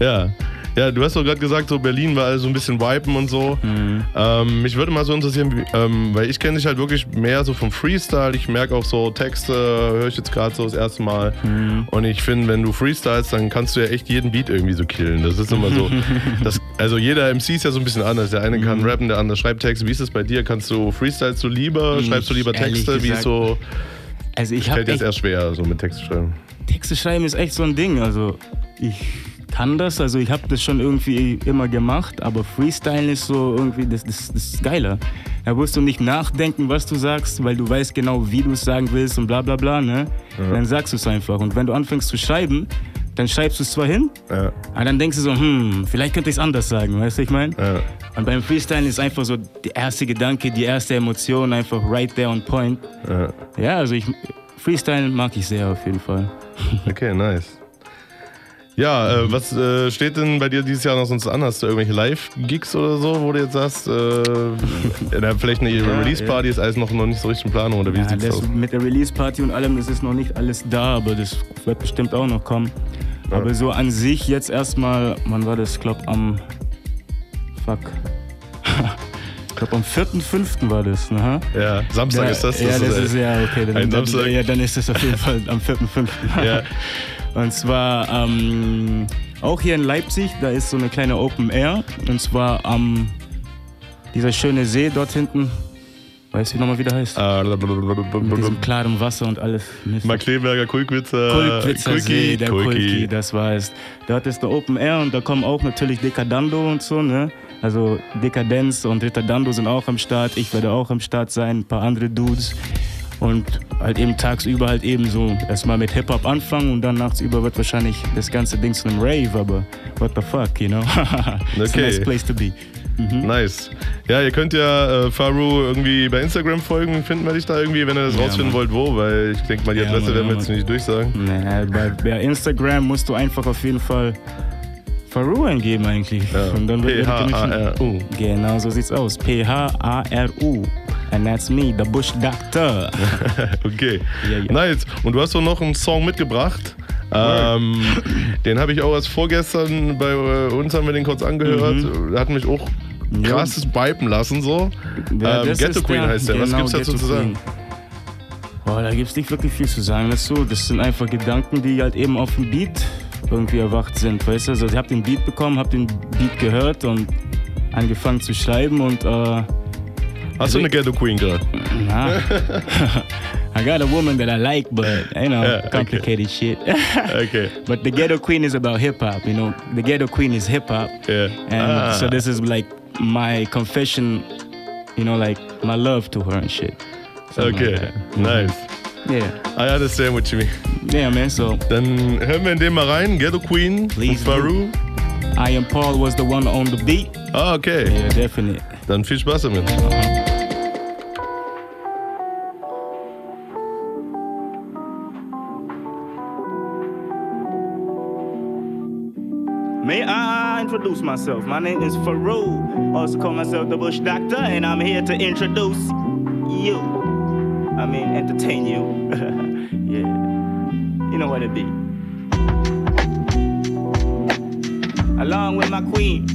Ja. Ja, du hast doch gerade gesagt, so Berlin war so ein bisschen Vipen und so.
Mhm.
Ähm, mich würde mal so interessieren, wie, ähm, weil ich kenne dich halt wirklich mehr so vom Freestyle. Ich merke auch so Texte, höre ich jetzt gerade so das erste Mal.
Mhm.
Und ich finde, wenn du freestylst, dann kannst du ja echt jeden Beat irgendwie so killen. Das ist immer so. das, also jeder MC ist ja so ein bisschen anders. Der eine
Mhm.
kann rappen, der andere schreibt Texte. Wie ist es bei dir? Kannst du freestylst du lieber? Schreibst du lieber Texte? Wie ist so?
Also ich habe
Fällt jetzt eher schwer, so mit Text zu schreiben.
Texte schreiben ist echt so ein Ding. Also ich kann das, also ich habe das schon irgendwie immer gemacht, aber Freestylen ist so irgendwie, das, das, das ist geiler. Da musst du nicht nachdenken, was du sagst, weil du weißt genau, wie du es sagen willst und bla bla bla, ne?
Ja.
Dann sagst du es einfach. Und wenn du anfängst zu schreiben, dann schreibst du es zwar hin,
Ja.
aber dann denkst du so, hm, vielleicht könnte ich es anders sagen, weißt du, ich meine?
Ja.
Und beim Freestylen ist einfach so der erste Gedanke, die erste Emotion einfach right there on point.
Ja.
Ja, also ich, Freestylen mag ich sehr auf jeden Fall.
Okay, nice. Ja, äh, was äh, steht denn bei dir dieses Jahr noch sonst an? Hast du irgendwelche Live-Gigs oder so, wo du jetzt sagst, äh, na, vielleicht eine
Ja,
Release-Party ist alles noch, noch nicht so richtig in Planung oder wie
Ja,
sieht's
das
aus?
mit der Release-Party und allem, das ist noch nicht alles da, aber das wird bestimmt auch noch kommen. Aber so an sich jetzt erstmal, wann war das? Ich glaube am. Fuck. Ich glaube am 4.5. war das, ne?
Ja, Samstag
ja,
ist das.
Ja,
das
das
ist,
ist, ja, okay. Dann, dann,
Samstag.
ja, dann ist das auf jeden Fall am 4.5.
Ja.
Und zwar ähm, auch hier in Leipzig, da ist so eine kleine Open Air. Und zwar am dieser schöne See dort hinten. Weißt du, wie nochmal wie der heißt? Mit diesem klaren Wasser und alles.
Markleberger Kulkwitzer.
Kulkwitzer See, der
Kulki.
Kulki, das war es. Dort ist der Open Air und da kommen auch natürlich Decadando und so, ne? Also Dekadenz und Ritardando sind auch am Start. Ich werde auch am Start sein, ein paar andere Dudes. Und halt eben tagsüber halt eben so erstmal mit Hip-Hop anfangen und dann nachtsüber wird wahrscheinlich das ganze Ding zu einem Rave, aber what the fuck, you know? It's a
Okay.
nice place to be. Mhm.
Nice. Ja, ihr könnt ja äh, Faru irgendwie bei Instagram folgen. Finden wir dich da irgendwie, wenn ihr das
Ja,
rausfinden
Mann.
wollt, wo? Weil ich denke mal, die
Ja,
Adresse
Mann,
werden wir
ja,
jetzt nicht durchsagen.
Nee, bei, bei Instagram musst du einfach auf jeden Fall Faru eingeben eigentlich. Und dann wird
P-H-A-R-U.
Genau so sieht's aus. P-H-A-R-U. And that's me, the Bush Doctor.
okay. Nice. Und du hast doch noch einen Song mitgebracht. Ähm, den habe ich auch erst vorgestern bei äh, uns haben wir den kurz angehört.
Mhm.
Hat mich auch krasses Bipen lassen so.
Ja,
ähm, Ghetto Queen
der-
heißt der. Was
genau,
gibt's dazu zu sagen?
Boah, da gibt's nicht wirklich viel zu sagen dazu. Das sind einfach Gedanken, die halt eben auf dem Beat irgendwie erwacht sind. Weißt du, also ich hab den Beat bekommen, hab den Beat gehört und angefangen zu schreiben und äh,
Hast du eine Ghetto Queen girl.
Na. I got a woman that I like, but you know,
Yeah, okay.
complicated shit.
okay.
But the ghetto queen is about hip hop. You know, the ghetto queen is hip hop.
Yeah.
And
Ah.
so this is like my confession. You know, like my love to her and shit. Something
Okay,
like that.
nice.
Yeah.
I understand what you mean.
Yeah, man. So
Dann hören wir in den mal rein. Ghetto Queen
Please
Pharu.
I am Paul was the one on the beat.
Ah, okay.
Yeah, definitely.
Dann viel Spaß damit.
May I introduce myself? My name is Farouk. Also call myself the Bush Doctor, and I'm here to introduce you. I mean, entertain you. yeah. You know what it be. Along with my queen.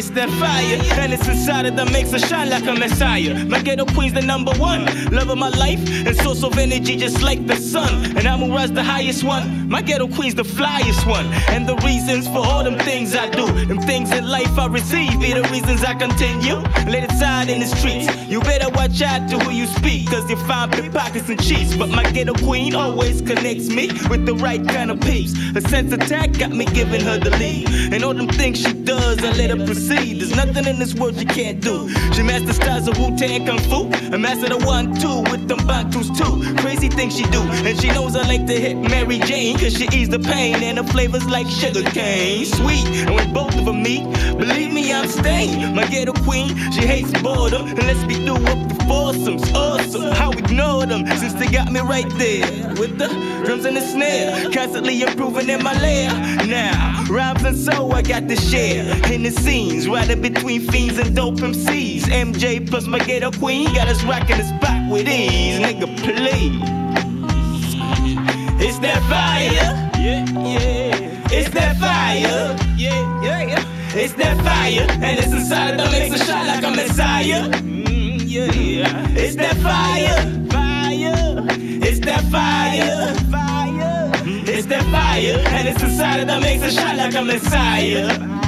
It's that fire, and it's inside of that makes her shine like a messiah. My ghetto queen's the number one, love of my life, and source of energy just like the sun. And I'ma rise the highest one. My ghetto queen's the flyest one, and the reasons for all them things I do, them things in life I receive, be the reasons I continue. Let it side in the streets. You better watch out to who you speak, cause you find pickpockets and cheats. But my ghetto queen always connects me with the right kind of peace. Her sense attack got me giving her the lead, and all them things she does, I let her proceed. There's nothing in this world she can't do. She masters styles of Wu Tang Kung Fu, and master the one two with them Bantus too. Crazy things she do, and she knows I like to hit Mary Jane, cause she ease the pain, and the flavors like sugar cane. Sweet, and when both of them meet, believe me, I'm staying. My ghetto queen, she hates boredom, and let's be through up the foursomes. Awesome, how we ignore them, since they got me right there with the drums and the snare, constantly improving in my lair. Now, rhymes and so I got to share in the scenes, in between fiends and dope MCs. MJ plus my ghetto queen got us rocking the spot with ease, nigga, please. It's that fire, yeah, yeah. It's that fire, yeah, yeah, yeah. It's that fire, and it's inside that makes a shine like a messiah. Mm, yeah, yeah. It's that fire, fire. It's that fire, fire. It's that fire, and it's inside that makes a shine like a messiah.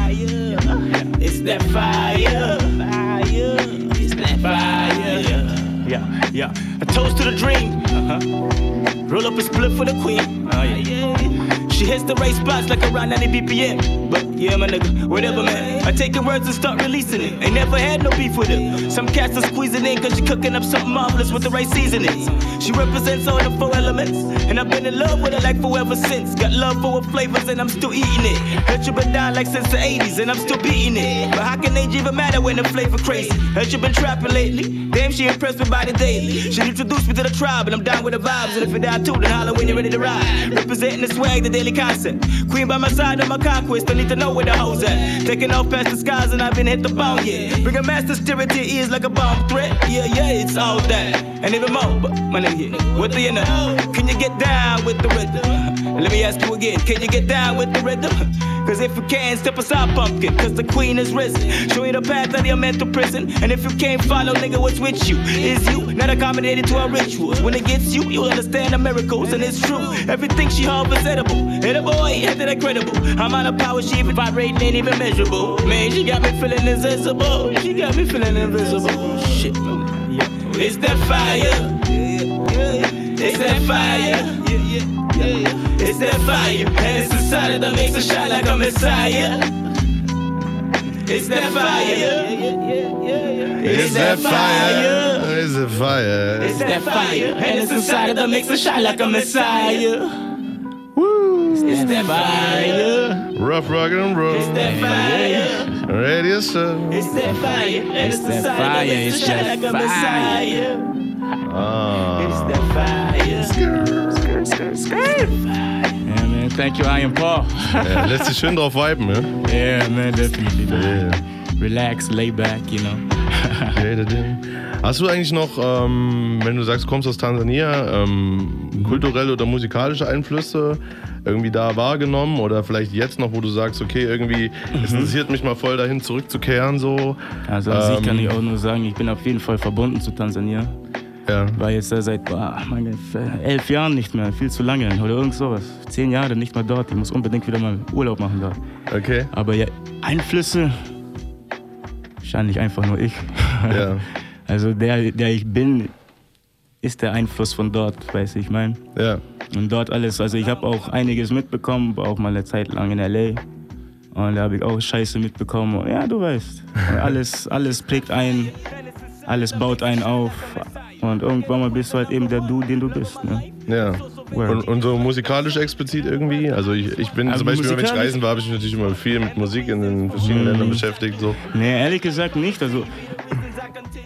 It's that fire, fire. It's that fire. Yeah, yeah. A toast to the dream. Uh-huh. Roll up a split for the queen. Oh yeah. She hits the right spots like around 90 BPM. But yeah, my nigga, whatever, man. I take her words and start releasing it. Ain't never had no beef with her. Some cats are squeezing in cause she cooking up something marvelous with the right seasonings. She represents all the four elements. And
I've been in love with her like forever since. Got love for her flavors and I'm still eating it. Heard you been down like since the 80s and I'm still beating it. But how can age even matter when the flavor crazy? Heard you been trapping lately. Damn, she impressed me by the daily. She introduced me to the tribe and I'm down with the vibes. And if you down too, then holler when you're ready to ride. Representing the swag, the daily concept. Queen by my side on my conquest. Don't need to know where the hoes at. Taking off past the skies and I've been hit the bone yet. Bring a master stereo to your ears like a bomb threat. Yeah, yeah, it's all that. And even more, but my nigga, what do you know? Can you get down with the rhythm? Let me ask you again, can you get down with the rhythm? Cause if you can, step aside, pumpkin, cause the queen is risen. Show you the path out of your mental prison. And if you can't follow, nigga, what's with you? Is you not accommodated to our rituals? When it gets you, you'll understand the miracles, and it's true. Everything she harbors edible. Hit a boy, after that credible. I'm on a power, she even vibrating, ain't even measurable. Man, she got me feeling invisible. She got me feeling invisible. Shit. It's that fire. It's that fire. It's that fire. And it's inside that makes her shine like a messiah. It's that fire.
It's that fire. It's that fire.
It's that fire. And it's inside that makes her shine like a messiah. It's that fire.
Rough rock and roll.
It's that fire.
Radio show.
It's that fire. And it's that
inside
fire. It's that
a
fire. It's that fire. Skirt, skirt, skirt. Yeah, man. Thank you, Iron Paul.
Ja, lässt sich schön drauf viben, ne?
Yeah, man, definitely.
Yeah.
Relax, lay back, you know.
Hast du eigentlich noch, ähm, wenn du sagst, du kommst aus Tansania, ähm, kulturelle oder musikalische Einflüsse irgendwie da wahrgenommen oder vielleicht jetzt noch, wo du sagst, okay, irgendwie es interessiert mich mal voll dahin zurückzukehren so.
Also an sich kann
Ähm,
ich auch nur sagen, ich bin auf jeden Fall verbunden zu Tansania.
Ja.
War jetzt da seit boah, meine, elf Jahren nicht mehr, viel zu lange oder irgend sowas. Zehn Jahre nicht mehr dort. Ich muss unbedingt wieder mal Urlaub machen dort.
Okay.
Aber ja, Einflüsse, wahrscheinlich einfach nur ich.
Ja.
Also der, der ich bin, ist der Einfluss von dort, weiß ich mein.
Ja.
Und dort alles, also ich habe auch einiges mitbekommen, war auch mal eine Zeit lang in L.A. Und da habe ich auch Scheiße mitbekommen. Und Ja, du weißt, alles, alles prägt ein, alles baut einen auf. Und irgendwann mal bist du halt eben der Du, den du bist. Ne?
Ja. Und, und so musikalisch explizit irgendwie? Also ich, ich bin
Also
zum Beispiel, wenn ich reisen war, habe ich mich natürlich immer viel mit Musik in den verschiedenen
Mhm.
Ländern beschäftigt. So.
Nee, ehrlich gesagt nicht. Also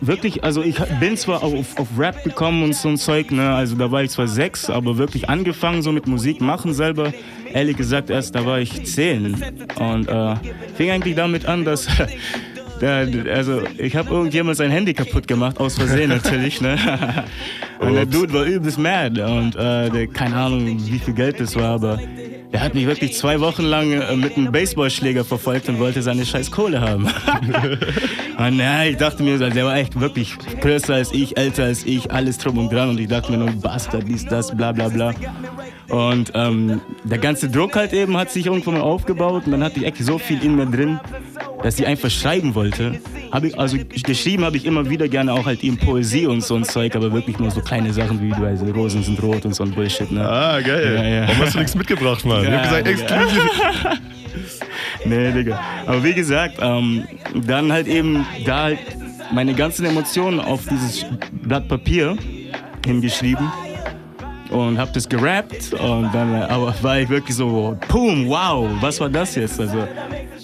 wirklich, also ich bin zwar auf, auf Rap gekommen und so ein Zeug, ne? Also da war ich zwar sechs, aber wirklich angefangen so mit Musik machen selber. Ehrlich gesagt, erst da war ich zehn. Und äh, fing eigentlich damit an, dass. Also ich habe irgendjemand sein Handy kaputt gemacht, aus Versehen natürlich. Ne? Und der Dude war übelst mad und äh, der, keine Ahnung, wie viel Geld das war, aber der hat mich wirklich zwei Wochen lang äh, mit einem Baseballschläger verfolgt und wollte seine scheiß Kohle haben. und ja, ich dachte mir, der war echt wirklich größer als ich, älter als ich, alles drum und dran und ich dachte mir nur, Bastard, dies, das, bla bla bla. Und ähm, der ganze Druck halt eben hat sich irgendwann mal aufgebaut und dann hatte ich echt so viel in mir drin, dass ich einfach schreiben wollte. Hab ich, also geschrieben habe ich immer wieder gerne auch halt eben Poesie und so ein Zeug, aber wirklich nur so kleine Sachen wie, du weißt, Rosen sind rot und so ein Bullshit. Ne?
Ah, geil.
Ja, ja.
Warum hast du nichts mitgebracht, Mann? ich hab gesagt, exklusiv.
nee, Digga. Aber wie gesagt, ähm, dann halt eben da halt meine ganzen Emotionen auf dieses Blatt Papier hingeschrieben und hab das gerappt und dann aber war ich wirklich so, boom, wow, was war das jetzt? Also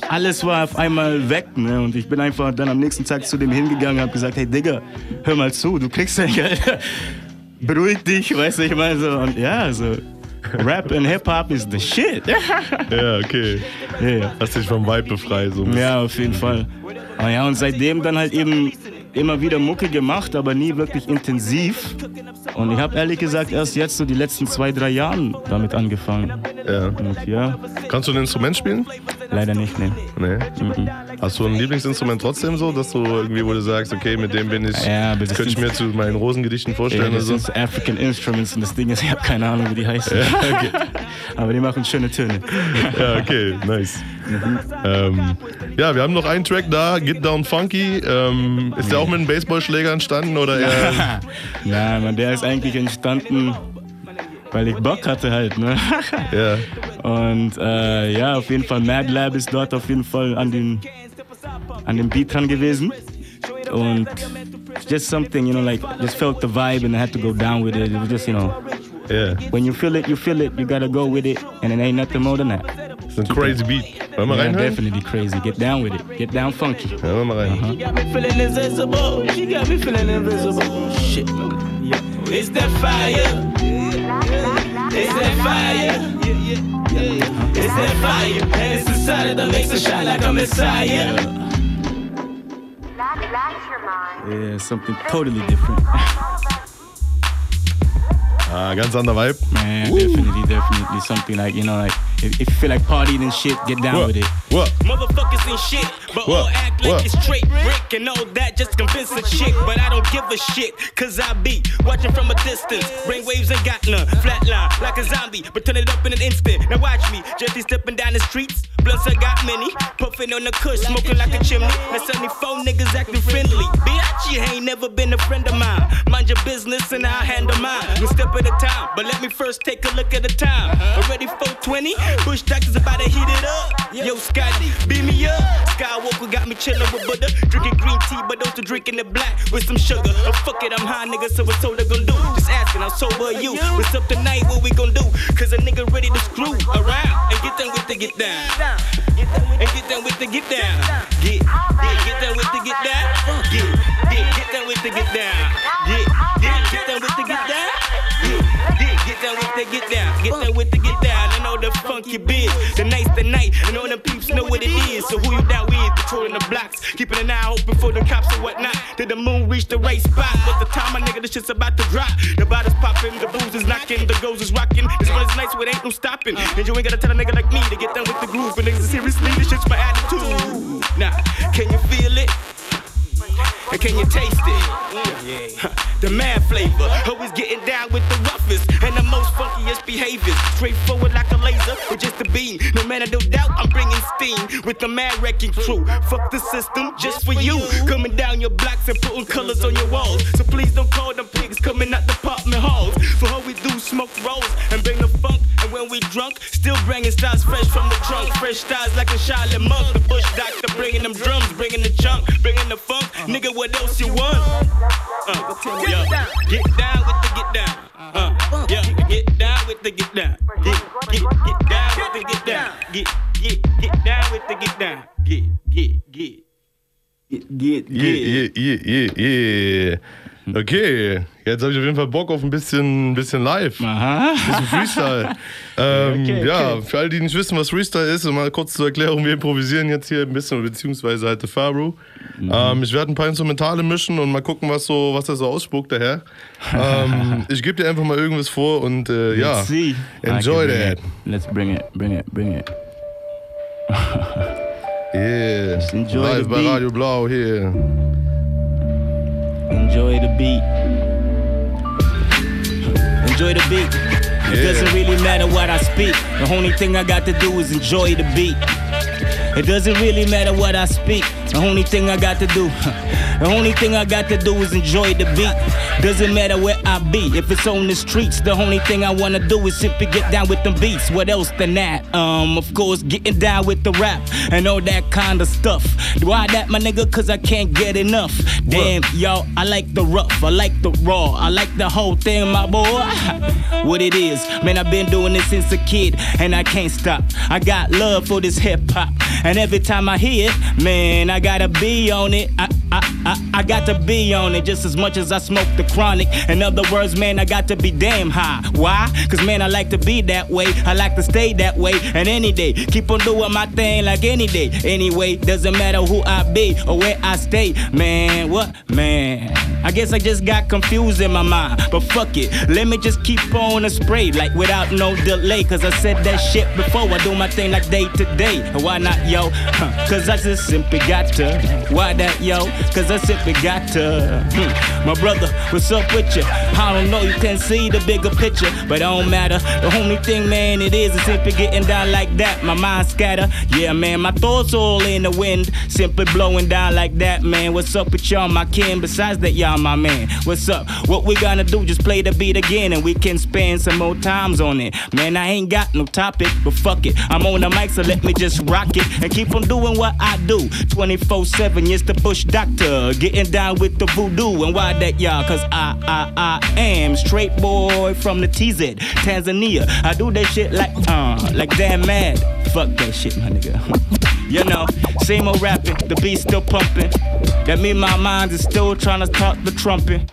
alles war auf einmal weg ne? und ich bin einfach dann am nächsten Tag zu dem hingegangen und hab gesagt, hey Digga, hör mal zu, du kriegst dein Geld, beruhig dich, weißt du, ich meine so und ja, so Rap and Hip-Hop is the shit.
Ja, okay.
Ja.
Hast dich vom Vibe befreit. So.
Ja, auf jeden Fall. Ah ja, und seitdem dann halt eben immer wieder Mucke gemacht, aber nie wirklich intensiv. Und ich habe ehrlich gesagt erst jetzt so die letzten zwei, drei Jahren damit angefangen.
Ja.
Und ja,
Kannst du ein Instrument spielen?
leider nicht, ne.
Nee. Hast du ein Lieblingsinstrument trotzdem so, dass du irgendwie, wo du sagst, okay, mit dem bin ich,
Ja,
das könnte ich mir zu meinen Rosengedichten
Ja,
vorstellen oder
das
so?
sind African Instruments und das Ding ist, ich habe keine Ahnung, wie die heißen.
Ja, okay.
aber die machen schöne Töne.
Ja, okay, nice. Ähm, ja, wir haben noch einen Track da, Get Down Funky. Ähm, ist der auch mit einem Baseballschläger entstanden oder eher?
ja, man, der ist eigentlich entstanden, weil ich Bock hatte halt, ne?
ja.
Und äh, ja, auf jeden Fall Mad Lab ist dort auf jeden Fall an dem, an dem Beat dran gewesen. Und just something, you know, like just felt the vibe and I had to go down with it. It was just, you know,
Yeah.
When you feel it, you feel it. You gotta go with it, and it ain't nothing more than that.
It's a crazy beat. Wollen wir
Yeah,
reinhören?
definitely crazy. Get down with it. Get down funky.
Hören wir mal rein.
got me feeling invisible. She got me feeling invisible. Shit. It's that fire. It's that fire. It's that fire. And it's the side that makes it shine like a messiah.
Yeah, something totally different.
Ah, ganz anderer Vibe.
Man, definitely, definitely something like you know, like if, if you feel like partying and shit, get down
What?
with it.
What?
Motherfuckers ain't shit, but all
What?
act like
What?
it's straight brick and all that just convince a chick. But I don't give a shit, cause I be watching from a distance. Brainwaves ain't got none, flatline like a zombie, but turn it up in an instant. Now watch me, just be stepping down the streets. Blunts I got many, puffing on the kush, smoking like a chimney. Now 74 niggas acting friendly. Bitch, you ain't never been a friend of mine. Mind your business and I'll handle mine. One step at a time, but let me first take a look at the time. Already 420, Bush doctors about to heat it up. Yo, Scotty, beat me up. Skywalker got me chillin' with Buddha. Drinking green tea, but those are drinking it black with some sugar. Oh, fuck it, I'm high, nigga, so what's all they gon' do? Just asking, how sober are you? What's up tonight, what we gon' do? Cause a nigga ready to screw around and get down with the get down. And get down with the get down. Get, get, get down with the get down. Get, get, get down with the get down. Get, get down get down. With the get down. I know the funky biz. The night's the night, and all them peeps know what it is. So who you down with? Patrolling the blocks, keeping an eye open for the cops and whatnot. Did the moon reach the right spot? But the time my nigga, this shit's about to drop. The bottles popping, the booze is knocking, the goes is rocking. This one is nice, so it ain't no stopping. And you ain't gotta tell a nigga like me to get down with the groove. But niggas seriously, this shit's my attitude. Nah, can you feel? And can you taste it? The mad flavor, always getting down with the roughest and the most funkiest behaviors. Straightforward like a laser with just a beam. No matter no doubt, I'm bringing steam with the mad wrecking crew. Fuck the system just for you. Coming down your blocks and putting colors on your walls. So please don't call them pigs coming out the apartment halls. For all we do, smoke rolls and bring the when we drunk, still bringing styles fresh from the trunk. Fresh styles like a Charlotte monk. The bush doctor bringing them drums, bringing the chunk, bringing the funk. Nigga, what else you want? Uh, yeah. Get down with the get down. Uh, yeah, get down with the get down. Get, get, get down with the get down. Get, get, get down with the get down. Get, get, get. Get, get,
Yeah, yeah, yeah, yeah, yeah. Okay, jetzt habe ich auf jeden Fall Bock auf ein bisschen, bisschen live.
Aha.
Ein bisschen Freestyle. ähm,
Okay, okay.
Ja, für alle, die nicht wissen, was Freestyle ist, mal kurz zur Erklärung, wir improvisieren jetzt hier ein bisschen, beziehungsweise halt Faru.
Mhm.
Ähm, ich werde ein paar Instrumentale mischen und mal gucken, was so, was da so ausspuckt daher. ähm, ich gebe dir einfach mal irgendwas vor und äh, ja,
Let's see.
enjoy that.
it. Let's bring it, bring it, bring it.
Yeah,
enjoy
live
the
bei. Radio Blau hier.
Enjoy the beat. Enjoy the beat. It
Yeah.
doesn't really matter what I speak. The only thing I got to do is enjoy the beat. It doesn't really matter what I speak. The only thing I got to do, the only thing I got to do is enjoy the beat. Doesn't matter where I be. If it's on the streets, the only thing I wanna do is simply get down with them beats. What else than that? Um, of course, getting down with the rap and all that kind of stuff. Why that, my nigga? Cause I can't get enough. Damn, yo, I like the rough, I like the raw, I like the whole thing, my boy. what it is, man, I've been doing this since a kid, and I can't stop. I got love for this hip hop, and every time I hear it, man, I gotta be on it. I, I, I, I got to be on it just as much as I smoke the chronic. and other words, man, I got to be damn high. Why? Cause man, I like to be that way. I like to stay that way. And any day, keep on doing my thing like any day. Anyway, doesn't matter who I be or where I stay. Man, what? Man. I guess I just got confused in my mind. But fuck it. Let me just keep on a spray like without no delay. Cause I said that shit before. I do my thing like day to day. Why not, yo? Huh. Cause I just simply got to. Why that, yo? Cause I simply got to. Hmm. My brother, what's up with you? I don't know, you can't see the bigger picture, but it don't matter. The only thing, man, it is is simply getting down like that. My mind scatter. Yeah, man, my thoughts all in the wind, simply blowing down like that, man. What's up with y'all, my kin? Besides that, y'all, my man. What's up? What we gonna do? Just play the beat again, and we can spend some more times on it. Man, I ain't got no topic, but fuck it. I'm on the mic, so let me just rock it and keep on doing what I do. 24/7, yes, the Bush Doctor
doctor, getting down with the voodoo. And why that, y'all? Cause I, I, I am straight boy from the TZ, Tanzania. I do that shit like, uh, like damn mad. Fuck that shit, my nigga. You know, same old rapping, the beat still pumping. That mean my mind is still trying to talk the trumpet.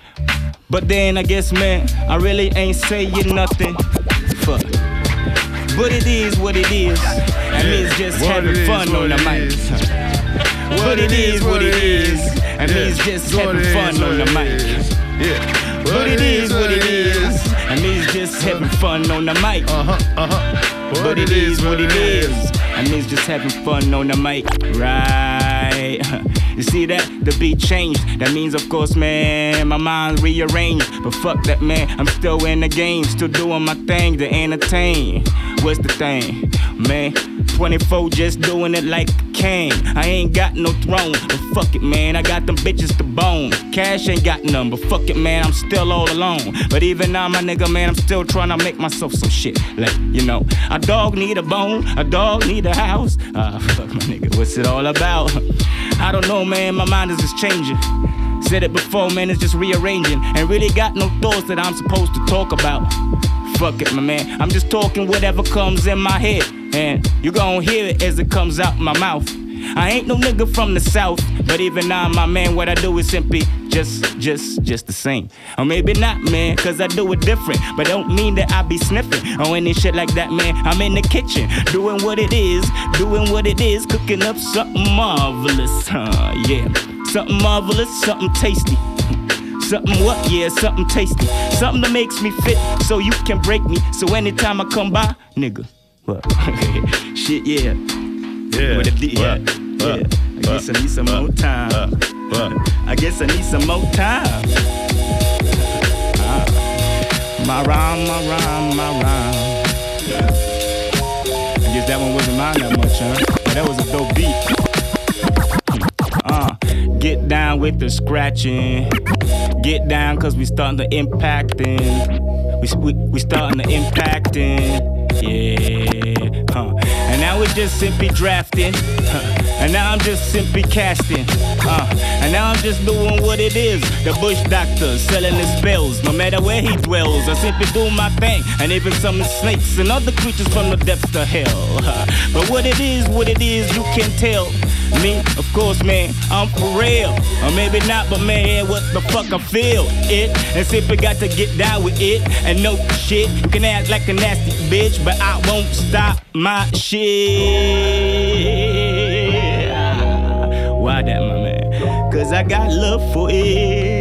But then I guess, man, I really ain't saying nothing. Fuck. But it is what it is. And me it's just
What
having fun on the mic. But it is what it is. And me it's just having fun on the mic.
Yeah.
But it is what it is. And it's just having fun on the mic.
Uh huh, uh huh.
But it is what it is. And means just having fun on the mic, right? You see that? The beat changed. That means, of course, man, my mind rearranged. But fuck that, man. I'm still in the game, still doing my thing to entertain. What's the thing, man? 24 just doing it like a king. I ain't got no throne, but fuck it, man. I got them bitches to bone. Cash ain't got none, but fuck it, man. I'm still all alone. But even now, my nigga, man, I'm still trying to make myself some shit. Like, you know, a dog need a bone, a dog need a house. Ah, fuck my nigga, what's it all about? I don't know, man. My mind is just changing. Said it before, man, it's just rearranging. And really got no thoughts that I'm supposed to talk about. Fuck it, my man. I'm just talking whatever comes in my head. And you gon' hear it as it comes out my mouth. I ain't no nigga from the south, but even now, my man, what I do is simply just, just, just the same. Or maybe not, man, cause I do it different. But don't mean that I be sniffing or any shit like that, man. I'm in the kitchen, doing what it is, doing what it is, cooking up something marvelous, huh? Yeah, something marvelous, something tasty. Something what? Yeah, something tasty. Something that makes me fit so you can break me. So anytime I come by, nigga, what? Shit, yeah.
Yeah.
What it, yeah.
What?
yeah. I guess I need some more time. I guess I need some more time. Ah. My rhyme, my rhyme, my rhyme. I guess that one wasn't mine that much, huh? But that was a dope beat. Uh, get down with the scratching. Get down cause we starting to impacting. We, we, we starting to impacting. Yeah, huh. And now we're just simply drafting. Huh. And now I'm just simply casting. Uh, and now I'm just doing what it is. The bush doctor selling his spells. No matter where he dwells, I simply do my thing. And even some snakes and other creatures from the depths of hell. Huh. But what it is, what it is, you can tell. Me, of course, man, I'm for real. Or maybe not, but man, what the fuck I feel it. And simply got to get down with it. And no shit, you can act like a nasty bitch, but I won't stop my shit. Why that, my man? Cause I got love for it.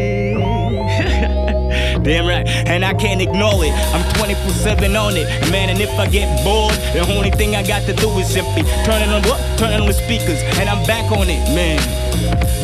Damn right, and I can't ignore it. I'm 24 7 on it, man. And if I get bored, the only thing I got to do is simply turn it on what? Turn it on the speakers, and I'm back on it, man.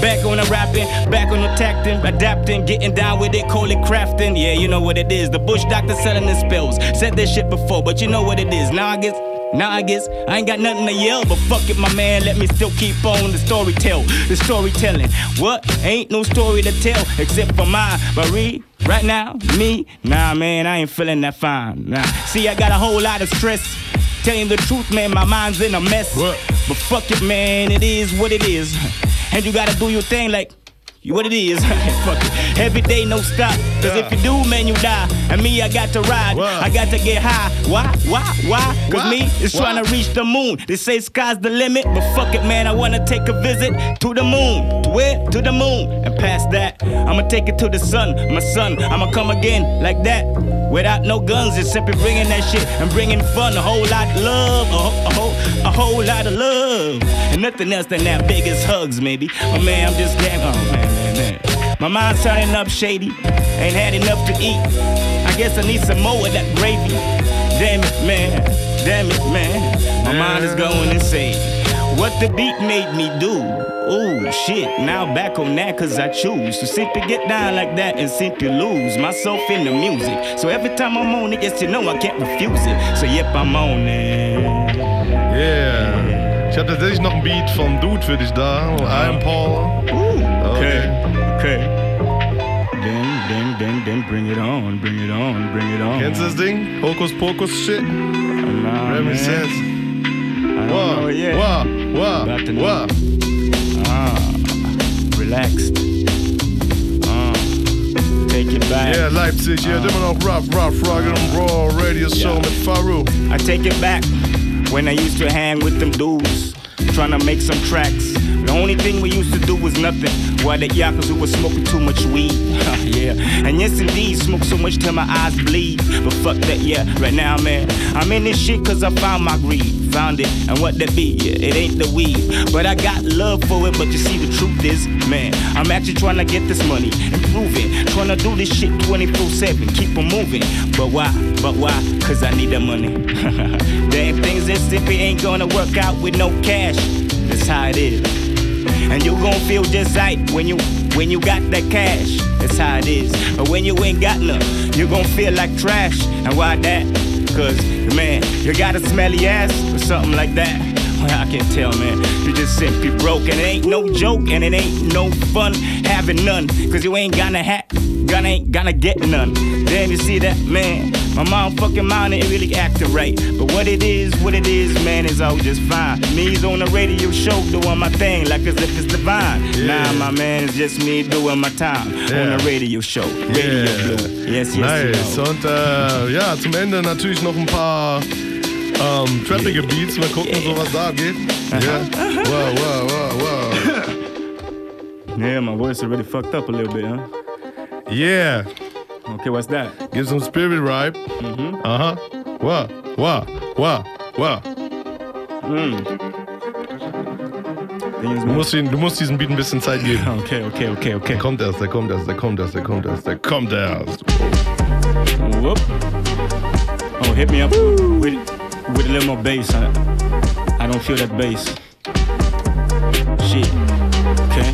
Back on the rapping, back on the tacting, adapting, getting down with it, call it crafting. Yeah, you know what it is. The bush doctor selling the spells. Said this shit before, but you know what it is. Now I guess. Now I guess I ain't got nothing to yell, but fuck it, my man. Let me still keep on the story tell, the storytelling. What? Ain't no story to tell except for mine. But read right now, me, nah, man, I ain't feeling that fine. Nah, see, I got a whole lot of stress. Tell you the truth, man, my mind's in a mess. What? But fuck it, man, it is what it is. And you gotta do your thing like what it is. fuck it. Every day, no stop. Cause if you do, man, you die. And me, I got to ride. I got to get high. Why? Why? Why? Cause me is trying to reach the moon. They say sky's the limit, but fuck it, man. I wanna take a visit to the moon. To where? To the moon. And past that, I'ma take it to the sun. My son, I'ma come again like that. Without no guns, just simply bringing that shit and bringing fun, a whole lot of love, a, whole- a whole, a whole lot of love, and nothing else than that biggest hugs, maybe. Oh man, I'm just damn, oh man, man, man. My mind's turning up shady, ain't had enough to eat. I guess I need some more of that gravy. Damn it, man, damn it, man. My mind is going insane. What the beat made me do. Oh shit, now back on that cause I choose to simply get down like that and simply lose myself in the music. So every time I'm on it, yes you know I can't refuse it. So yep, I'm on it.
Yeah. Ich habe tatsächlich noch ein Beat von Dude für dich da. I am Paul.
Okay, okay. Then, then, then, then bring it on, bring it on, bring it on.
Kennst du das Ding? Hokus Pokus Shit? Reminiscence.
I don't
Wah, wah, wah,
About to know.
wah.
Ah, relaxed. Take it back.
Yeah, Leipzig, ihr hört immer noch Rough, Rough, Rugged and Raw Radio Show mit Pharu.
I take it back when I used to hang with them dudes, trying to make some tracks. Only thing we used to do was nothing. Why the yakas who was smoking too much weed. yeah. And yes, indeed, smoke so much till my eyes bleed. But fuck that, yeah. Right now, man, I'm in this shit cause I found my greed. Found it, and what that be? Yeah, it ain't the weed. But I got love for it, but you see, the truth is, man, I'm actually trying to get this money, improve it. Trying to do this shit 24 7, keep on moving. But why? But why? Cause I need the money. Damn things that simply ain't gonna work out with no cash. That's how it is. And you gon' feel just right when you when you got that cash. That's how it is. But when you ain't got none, you gon' feel like trash. And why that? Cause man, you got a smelly ass or something like that. I can tell, man. You just simply broke, and it ain't no joke, and it ain't no fun having none. Cause you ain't gonna have, gonna ain't gonna get none. Damn, you see that, man? My mom fucking mind ain't really acting right. But what it is, what it is, man, is all just fine. Me's on the radio show doing my thing like as if it's divine. Nah, my man, it's just me doing my time on the radio show. Radio
Yeah.
Blue. Yes, yes,
Nice.
yo.
Und äh, ja, zum Ende natürlich noch ein paar ähm, trappige Beats. Mal gucken, so was da abgeht. Ja. Wow, wow, wow, wow.
Yeah, my voice already fucked up a little bit, huh?
Yeah.
Okay, what's that?
Give some spirit ride.
Mhm.
Aha. Wow, wow, wow, wow. Du musst, ihn, du musst diesem Beat ein bisschen Zeit geben.
Okay, okay, okay, okay.
Der kommt erst, der kommt erst, der kommt erst, der kommt erst, der kommt erst.
Whoop. Oh, hit me up with with a little more bass. I, I don't feel that bass. Shit. Okay.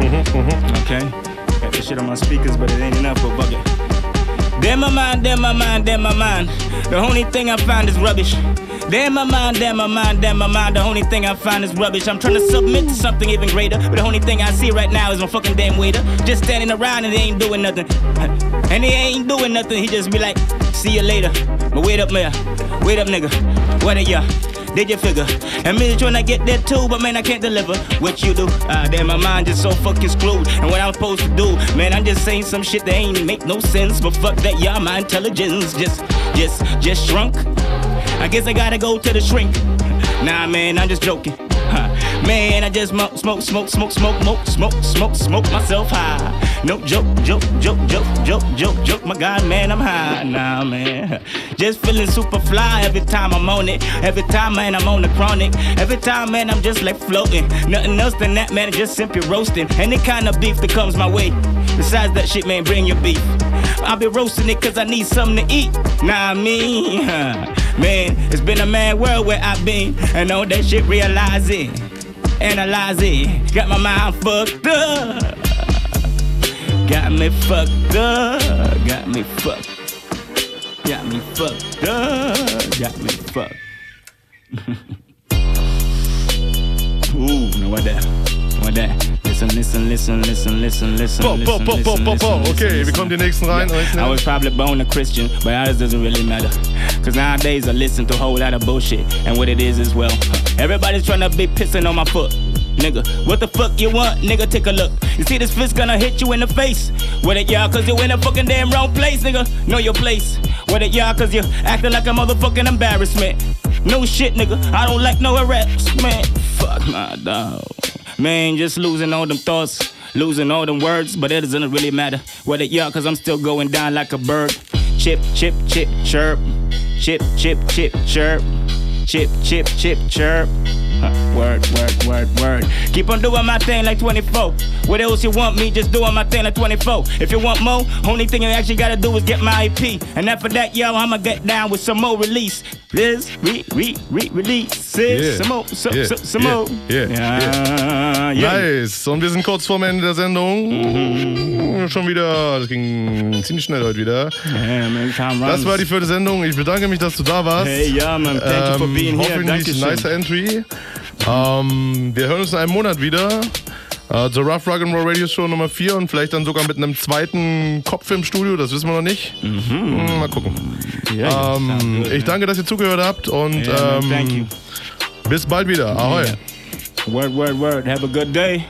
Mm-hmm, mm-hmm. Okay. Got this shit on my speakers, but it ain't enough. But fuck it. Damn my mind, damn my mind, damn my mind. The only thing I find is rubbish. Damn my mind, damn my mind, damn my mind. The only thing I find is rubbish. I'm trying to submit to something even greater. But the only thing I see right now is my fucking damn waiter. Just standing around and they ain't doing nothing. And he ain't doing nothing. He just be like, see you later. But wait up, man. Wait up, nigga. What are ya? Did you figure? And me trying to get there too, but man, I can't deliver. What you do? Ah, damn, my mind just so fucking screwed. And what I'm supposed to do, man, I'm just saying some shit that ain't make no sense. But fuck that, yeah, my intelligence just, just, just shrunk. I guess I gotta go to the shrink. Nah, man, I'm just joking. Huh. Man, I just smoke, smoke, smoke, smoke, smoke, smoke, smoke, smoke, smoke myself high. No joke, joke, joke, joke, joke, joke, joke. My God, man, I'm high. Nah, man. Just feeling super fly every time I'm on it. Every time, man, I'm on the chronic. Every time, man, I'm just like floating. Nothing else than that, man, just simply roasting. Any kind of beef that comes my way. Besides that shit, man, bring your beef. I'll be roasting it cause I need something to eat. Nah, I mean, man, it's been a mad world where I've been. And all that shit realizing, analyzing. Got my mind fucked up. Got me fucked up. Got me fucked. Got me fucked up. Got me fucked. Ooh, now what that? What that? Listen, listen, listen, listen, listen, listen.
Po, po,
listen, listen, listen,
Okay, wir kommen die nächsten rein.
Yeah. I was probably born a Christian, but ours doesn't really matter. Cause nowadays I listen to a whole lot of bullshit and what it is as well. Everybody's trying to be pissing on my foot. Nigga, what the fuck you want? Nigga, take a look. You see this fist gonna hit you in the face. What it, y'all? Cause you in the fucking damn wrong place, nigga. Know your place. What it, y'all? Cause you acting like a motherfucking embarrassment. No shit, nigga. I don't like no harassment. Fuck my dog. Man, just losing all them thoughts, losing all them words, but it doesn't really matter. What it, y'all? Cause I'm still going down like a bird. Chip, chip, chip, chirp. Chip, chip, chip, chirp. Chip, chip, chip, chirp. Word, word, word, word. Keep on doing my thing like 24. What else you want me? Just doing my thing like 24. If you want more, only thing you actually gotta do is get my IP. And after that, yo, I'ma get down with some more release. This re, re, re, release.
Yeah.
Some more, some,
Yeah.
some, some
Yeah.
more.
Yeah.
Ja, ja.
Nice. Und wir sind kurz vorm Ende der Sendung. Schon wieder, das ging ziemlich schnell heute wieder. Das war die vierte Sendung. Ich bedanke mich, dass du da warst. Ähm,
Hey, ja, man. Thank you for being here.
Hoffentlich
Dankeschön.
nice Entry. Ähm, wir hören uns in einem Monat wieder. Äh, The Rough Rock and Roll Radio Show Nummer 4 und vielleicht dann sogar mit einem zweiten Kopf im Studio, das wissen wir noch nicht. Hm, Mal gucken.
Ja,
ähm,
good,
ich danke, dass ihr zugehört habt und
Yeah,
ähm, bis bald wieder. Ahoi.
Word, word, word. Have a good day.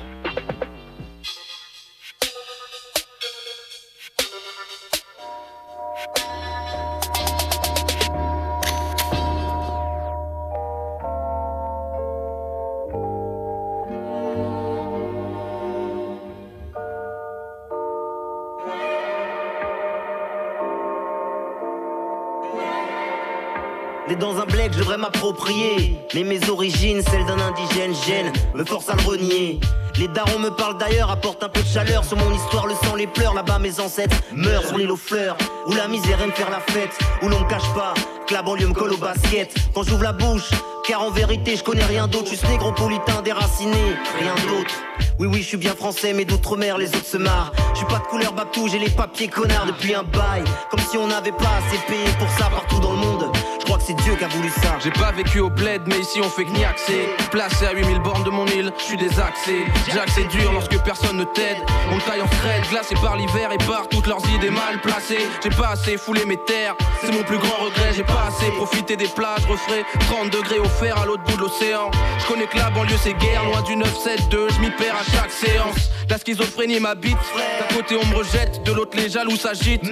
Les pleurs. Là-bas, mes ancêtres meurent sur l'île aux fleurs. Où la misère aime faire la fête, où l'on me cache pas que la banlieue me colle au basket. Quand j'ouvre la bouche, car en vérité, je connais rien d'autre. Je suis négropolitain, déraciné, rien d'autre. Oui, oui, je suis bien français, mais d'outre-mer, les autres se marrent. Suis pas de couleur babtou, j'ai les papiers connards depuis un bail. Comme si on n'avait pas assez payé pour ça partout dans le monde. Je crois que c'est Dieu qui a voulu ça.
J'ai pas vécu au bled, mais ici on fait que accès. Placé à 8000 bornes de mon île, je suis désaxé. Jack, c'est dur lorsque personne ne t'aide. On taille en scred, glacé par l'hiver et par toutes leurs idées mal placées. J'ai pas assez foulé mes terres, c'est mon plus grand regret. J'ai pas assez profité des plages, refrais 30 degrés offerts à l'autre bout de l'océan. Je connais que la banlieue c'est guerre, loin du 972, je m'y perds à chaque séance. La schizophrénie m'habite, d'un côté on me rejette, de l'autre les jaloux s'agitent.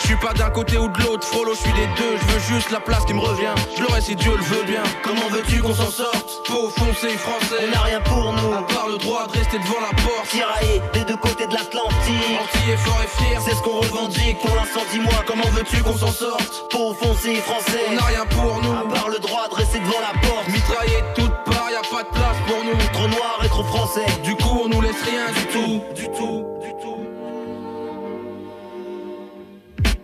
Je suis pas d'un côté ou de l'autre, frollo, je suis des deux, je veux juste la place qui me revient. Je l'aurai si Dieu le veut bien. Comment veux-tu qu'on s'en sorte? Faux, foncé, français.
On n'a rien pour nous.
À part le droit de rester devant la porte.
Tiraillé des deux côtés de l'Atlantique.
Anti est fort et fier.
C'est ce qu'on revendique. Pour l'instant, dis-moi, comment veux-tu qu'on s'en sorte? Pour foncé, français.
On n'a rien pour nous.
À part le droit de rester devant la porte.
Mitraillé de toutes parts, y a pas de place pour nous.
Trop noir et trop français.
Du coup, on nous laisse rien du tout. Du tout.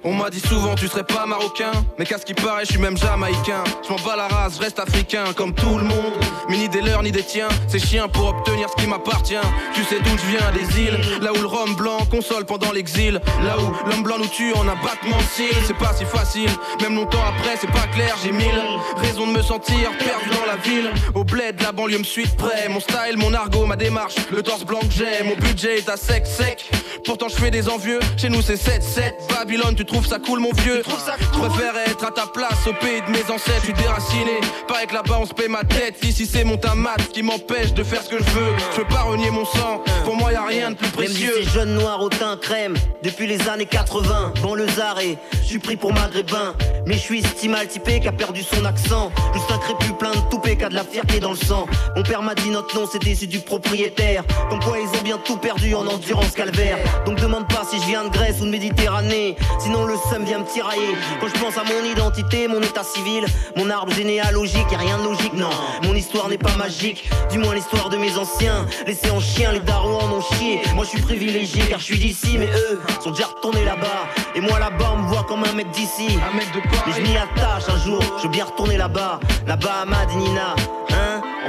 On m'a dit souvent tu serais pas marocain. Mais qu'à ce qui paraît je suis même jamaïcain. Je m'en bats la race, reste africain comme tout le monde. Mais ni des leurs ni des tiens. C'est chien pour obtenir ce qui m'appartient. Tu sais d'où je viens, des îles. Là où le rhum blanc console pendant l'exil. Là où l'homme blanc nous tue en un battement de cils. C'est pas si facile, même longtemps après c'est pas clair J'ai mille raisons de me sentir perdu dans la ville. Au bled, la banlieue me suit de près. Mon style, mon argot, ma démarche, le torse blanc que j'ai Mon budget est à sec sec. Pourtant je fais des envieux, chez nous c'est 7-7 Babylone tu trouves ça cool mon vieux. Je préfère être à ta place au pays de mes ancêtres Je suis déraciné, pareil que là-bas on se paie ma tête. Ici c'est mon tamat qui m'empêche de faire ce que je veux. Je veux pas renier mon sang, pour moi y a rien de plus précieux.
Même ces jeunes noirs au teint crème. Depuis les années 80 Dans le et je suis pris pour maghrébin. Mais je suis si mal typé qui a perdu son accent. Juste un crépus plein de toupé qui a de la fierté dans le sang. Mon père m'a dit notre nom c'était celui du propriétaire. Comme quoi ils ont bien tout perdu en endurance calvaire. Donc demande pas si je viens de Grèce ou de Méditerranée. Sinon le seum vient me tirailler. Quand je pense à mon identité, mon état civil Mon arbre généalogique, y a rien de logique, non. Mon histoire n'est pas magique Du moins l'histoire de mes anciens. Laissés en chien, les darons en ont chié. Moi je suis privilégié car je suis d'ici Mais eux sont déjà retournés là-bas. Et moi là-bas on me voit comme un mec d'ici.
Un mec de Paris.
Mais je m'y attache un jour, je veux bien retourner là-bas. Là-bas à Madinina, hein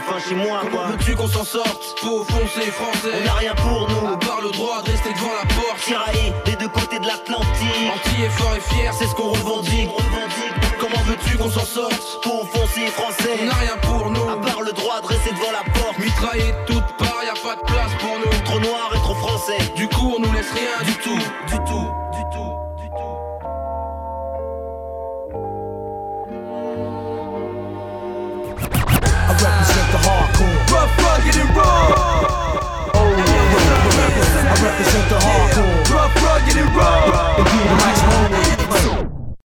Enfin chez moi quoi
Comment veux-tu qu'on s'en sorte Faux, foncé, français.
On n'a rien pour nous.
À part le droit de rester devant la porte.
Tiraillé des deux côtés de l'Atlantique.
Anti est fort et fier,
c'est ce qu'on revendique, revendique.
Comment veux-tu qu'on s'en sorte
Pour foncé français.
On n'a rien pour nous.
À part le droit de rester devant la porte.
Mitraillé de toutes parts, y a pas de place pour nous.
Trop noir et trop français.
Du coup on nous laisse rien I represent the hardcore. Rough, rugged, and raw.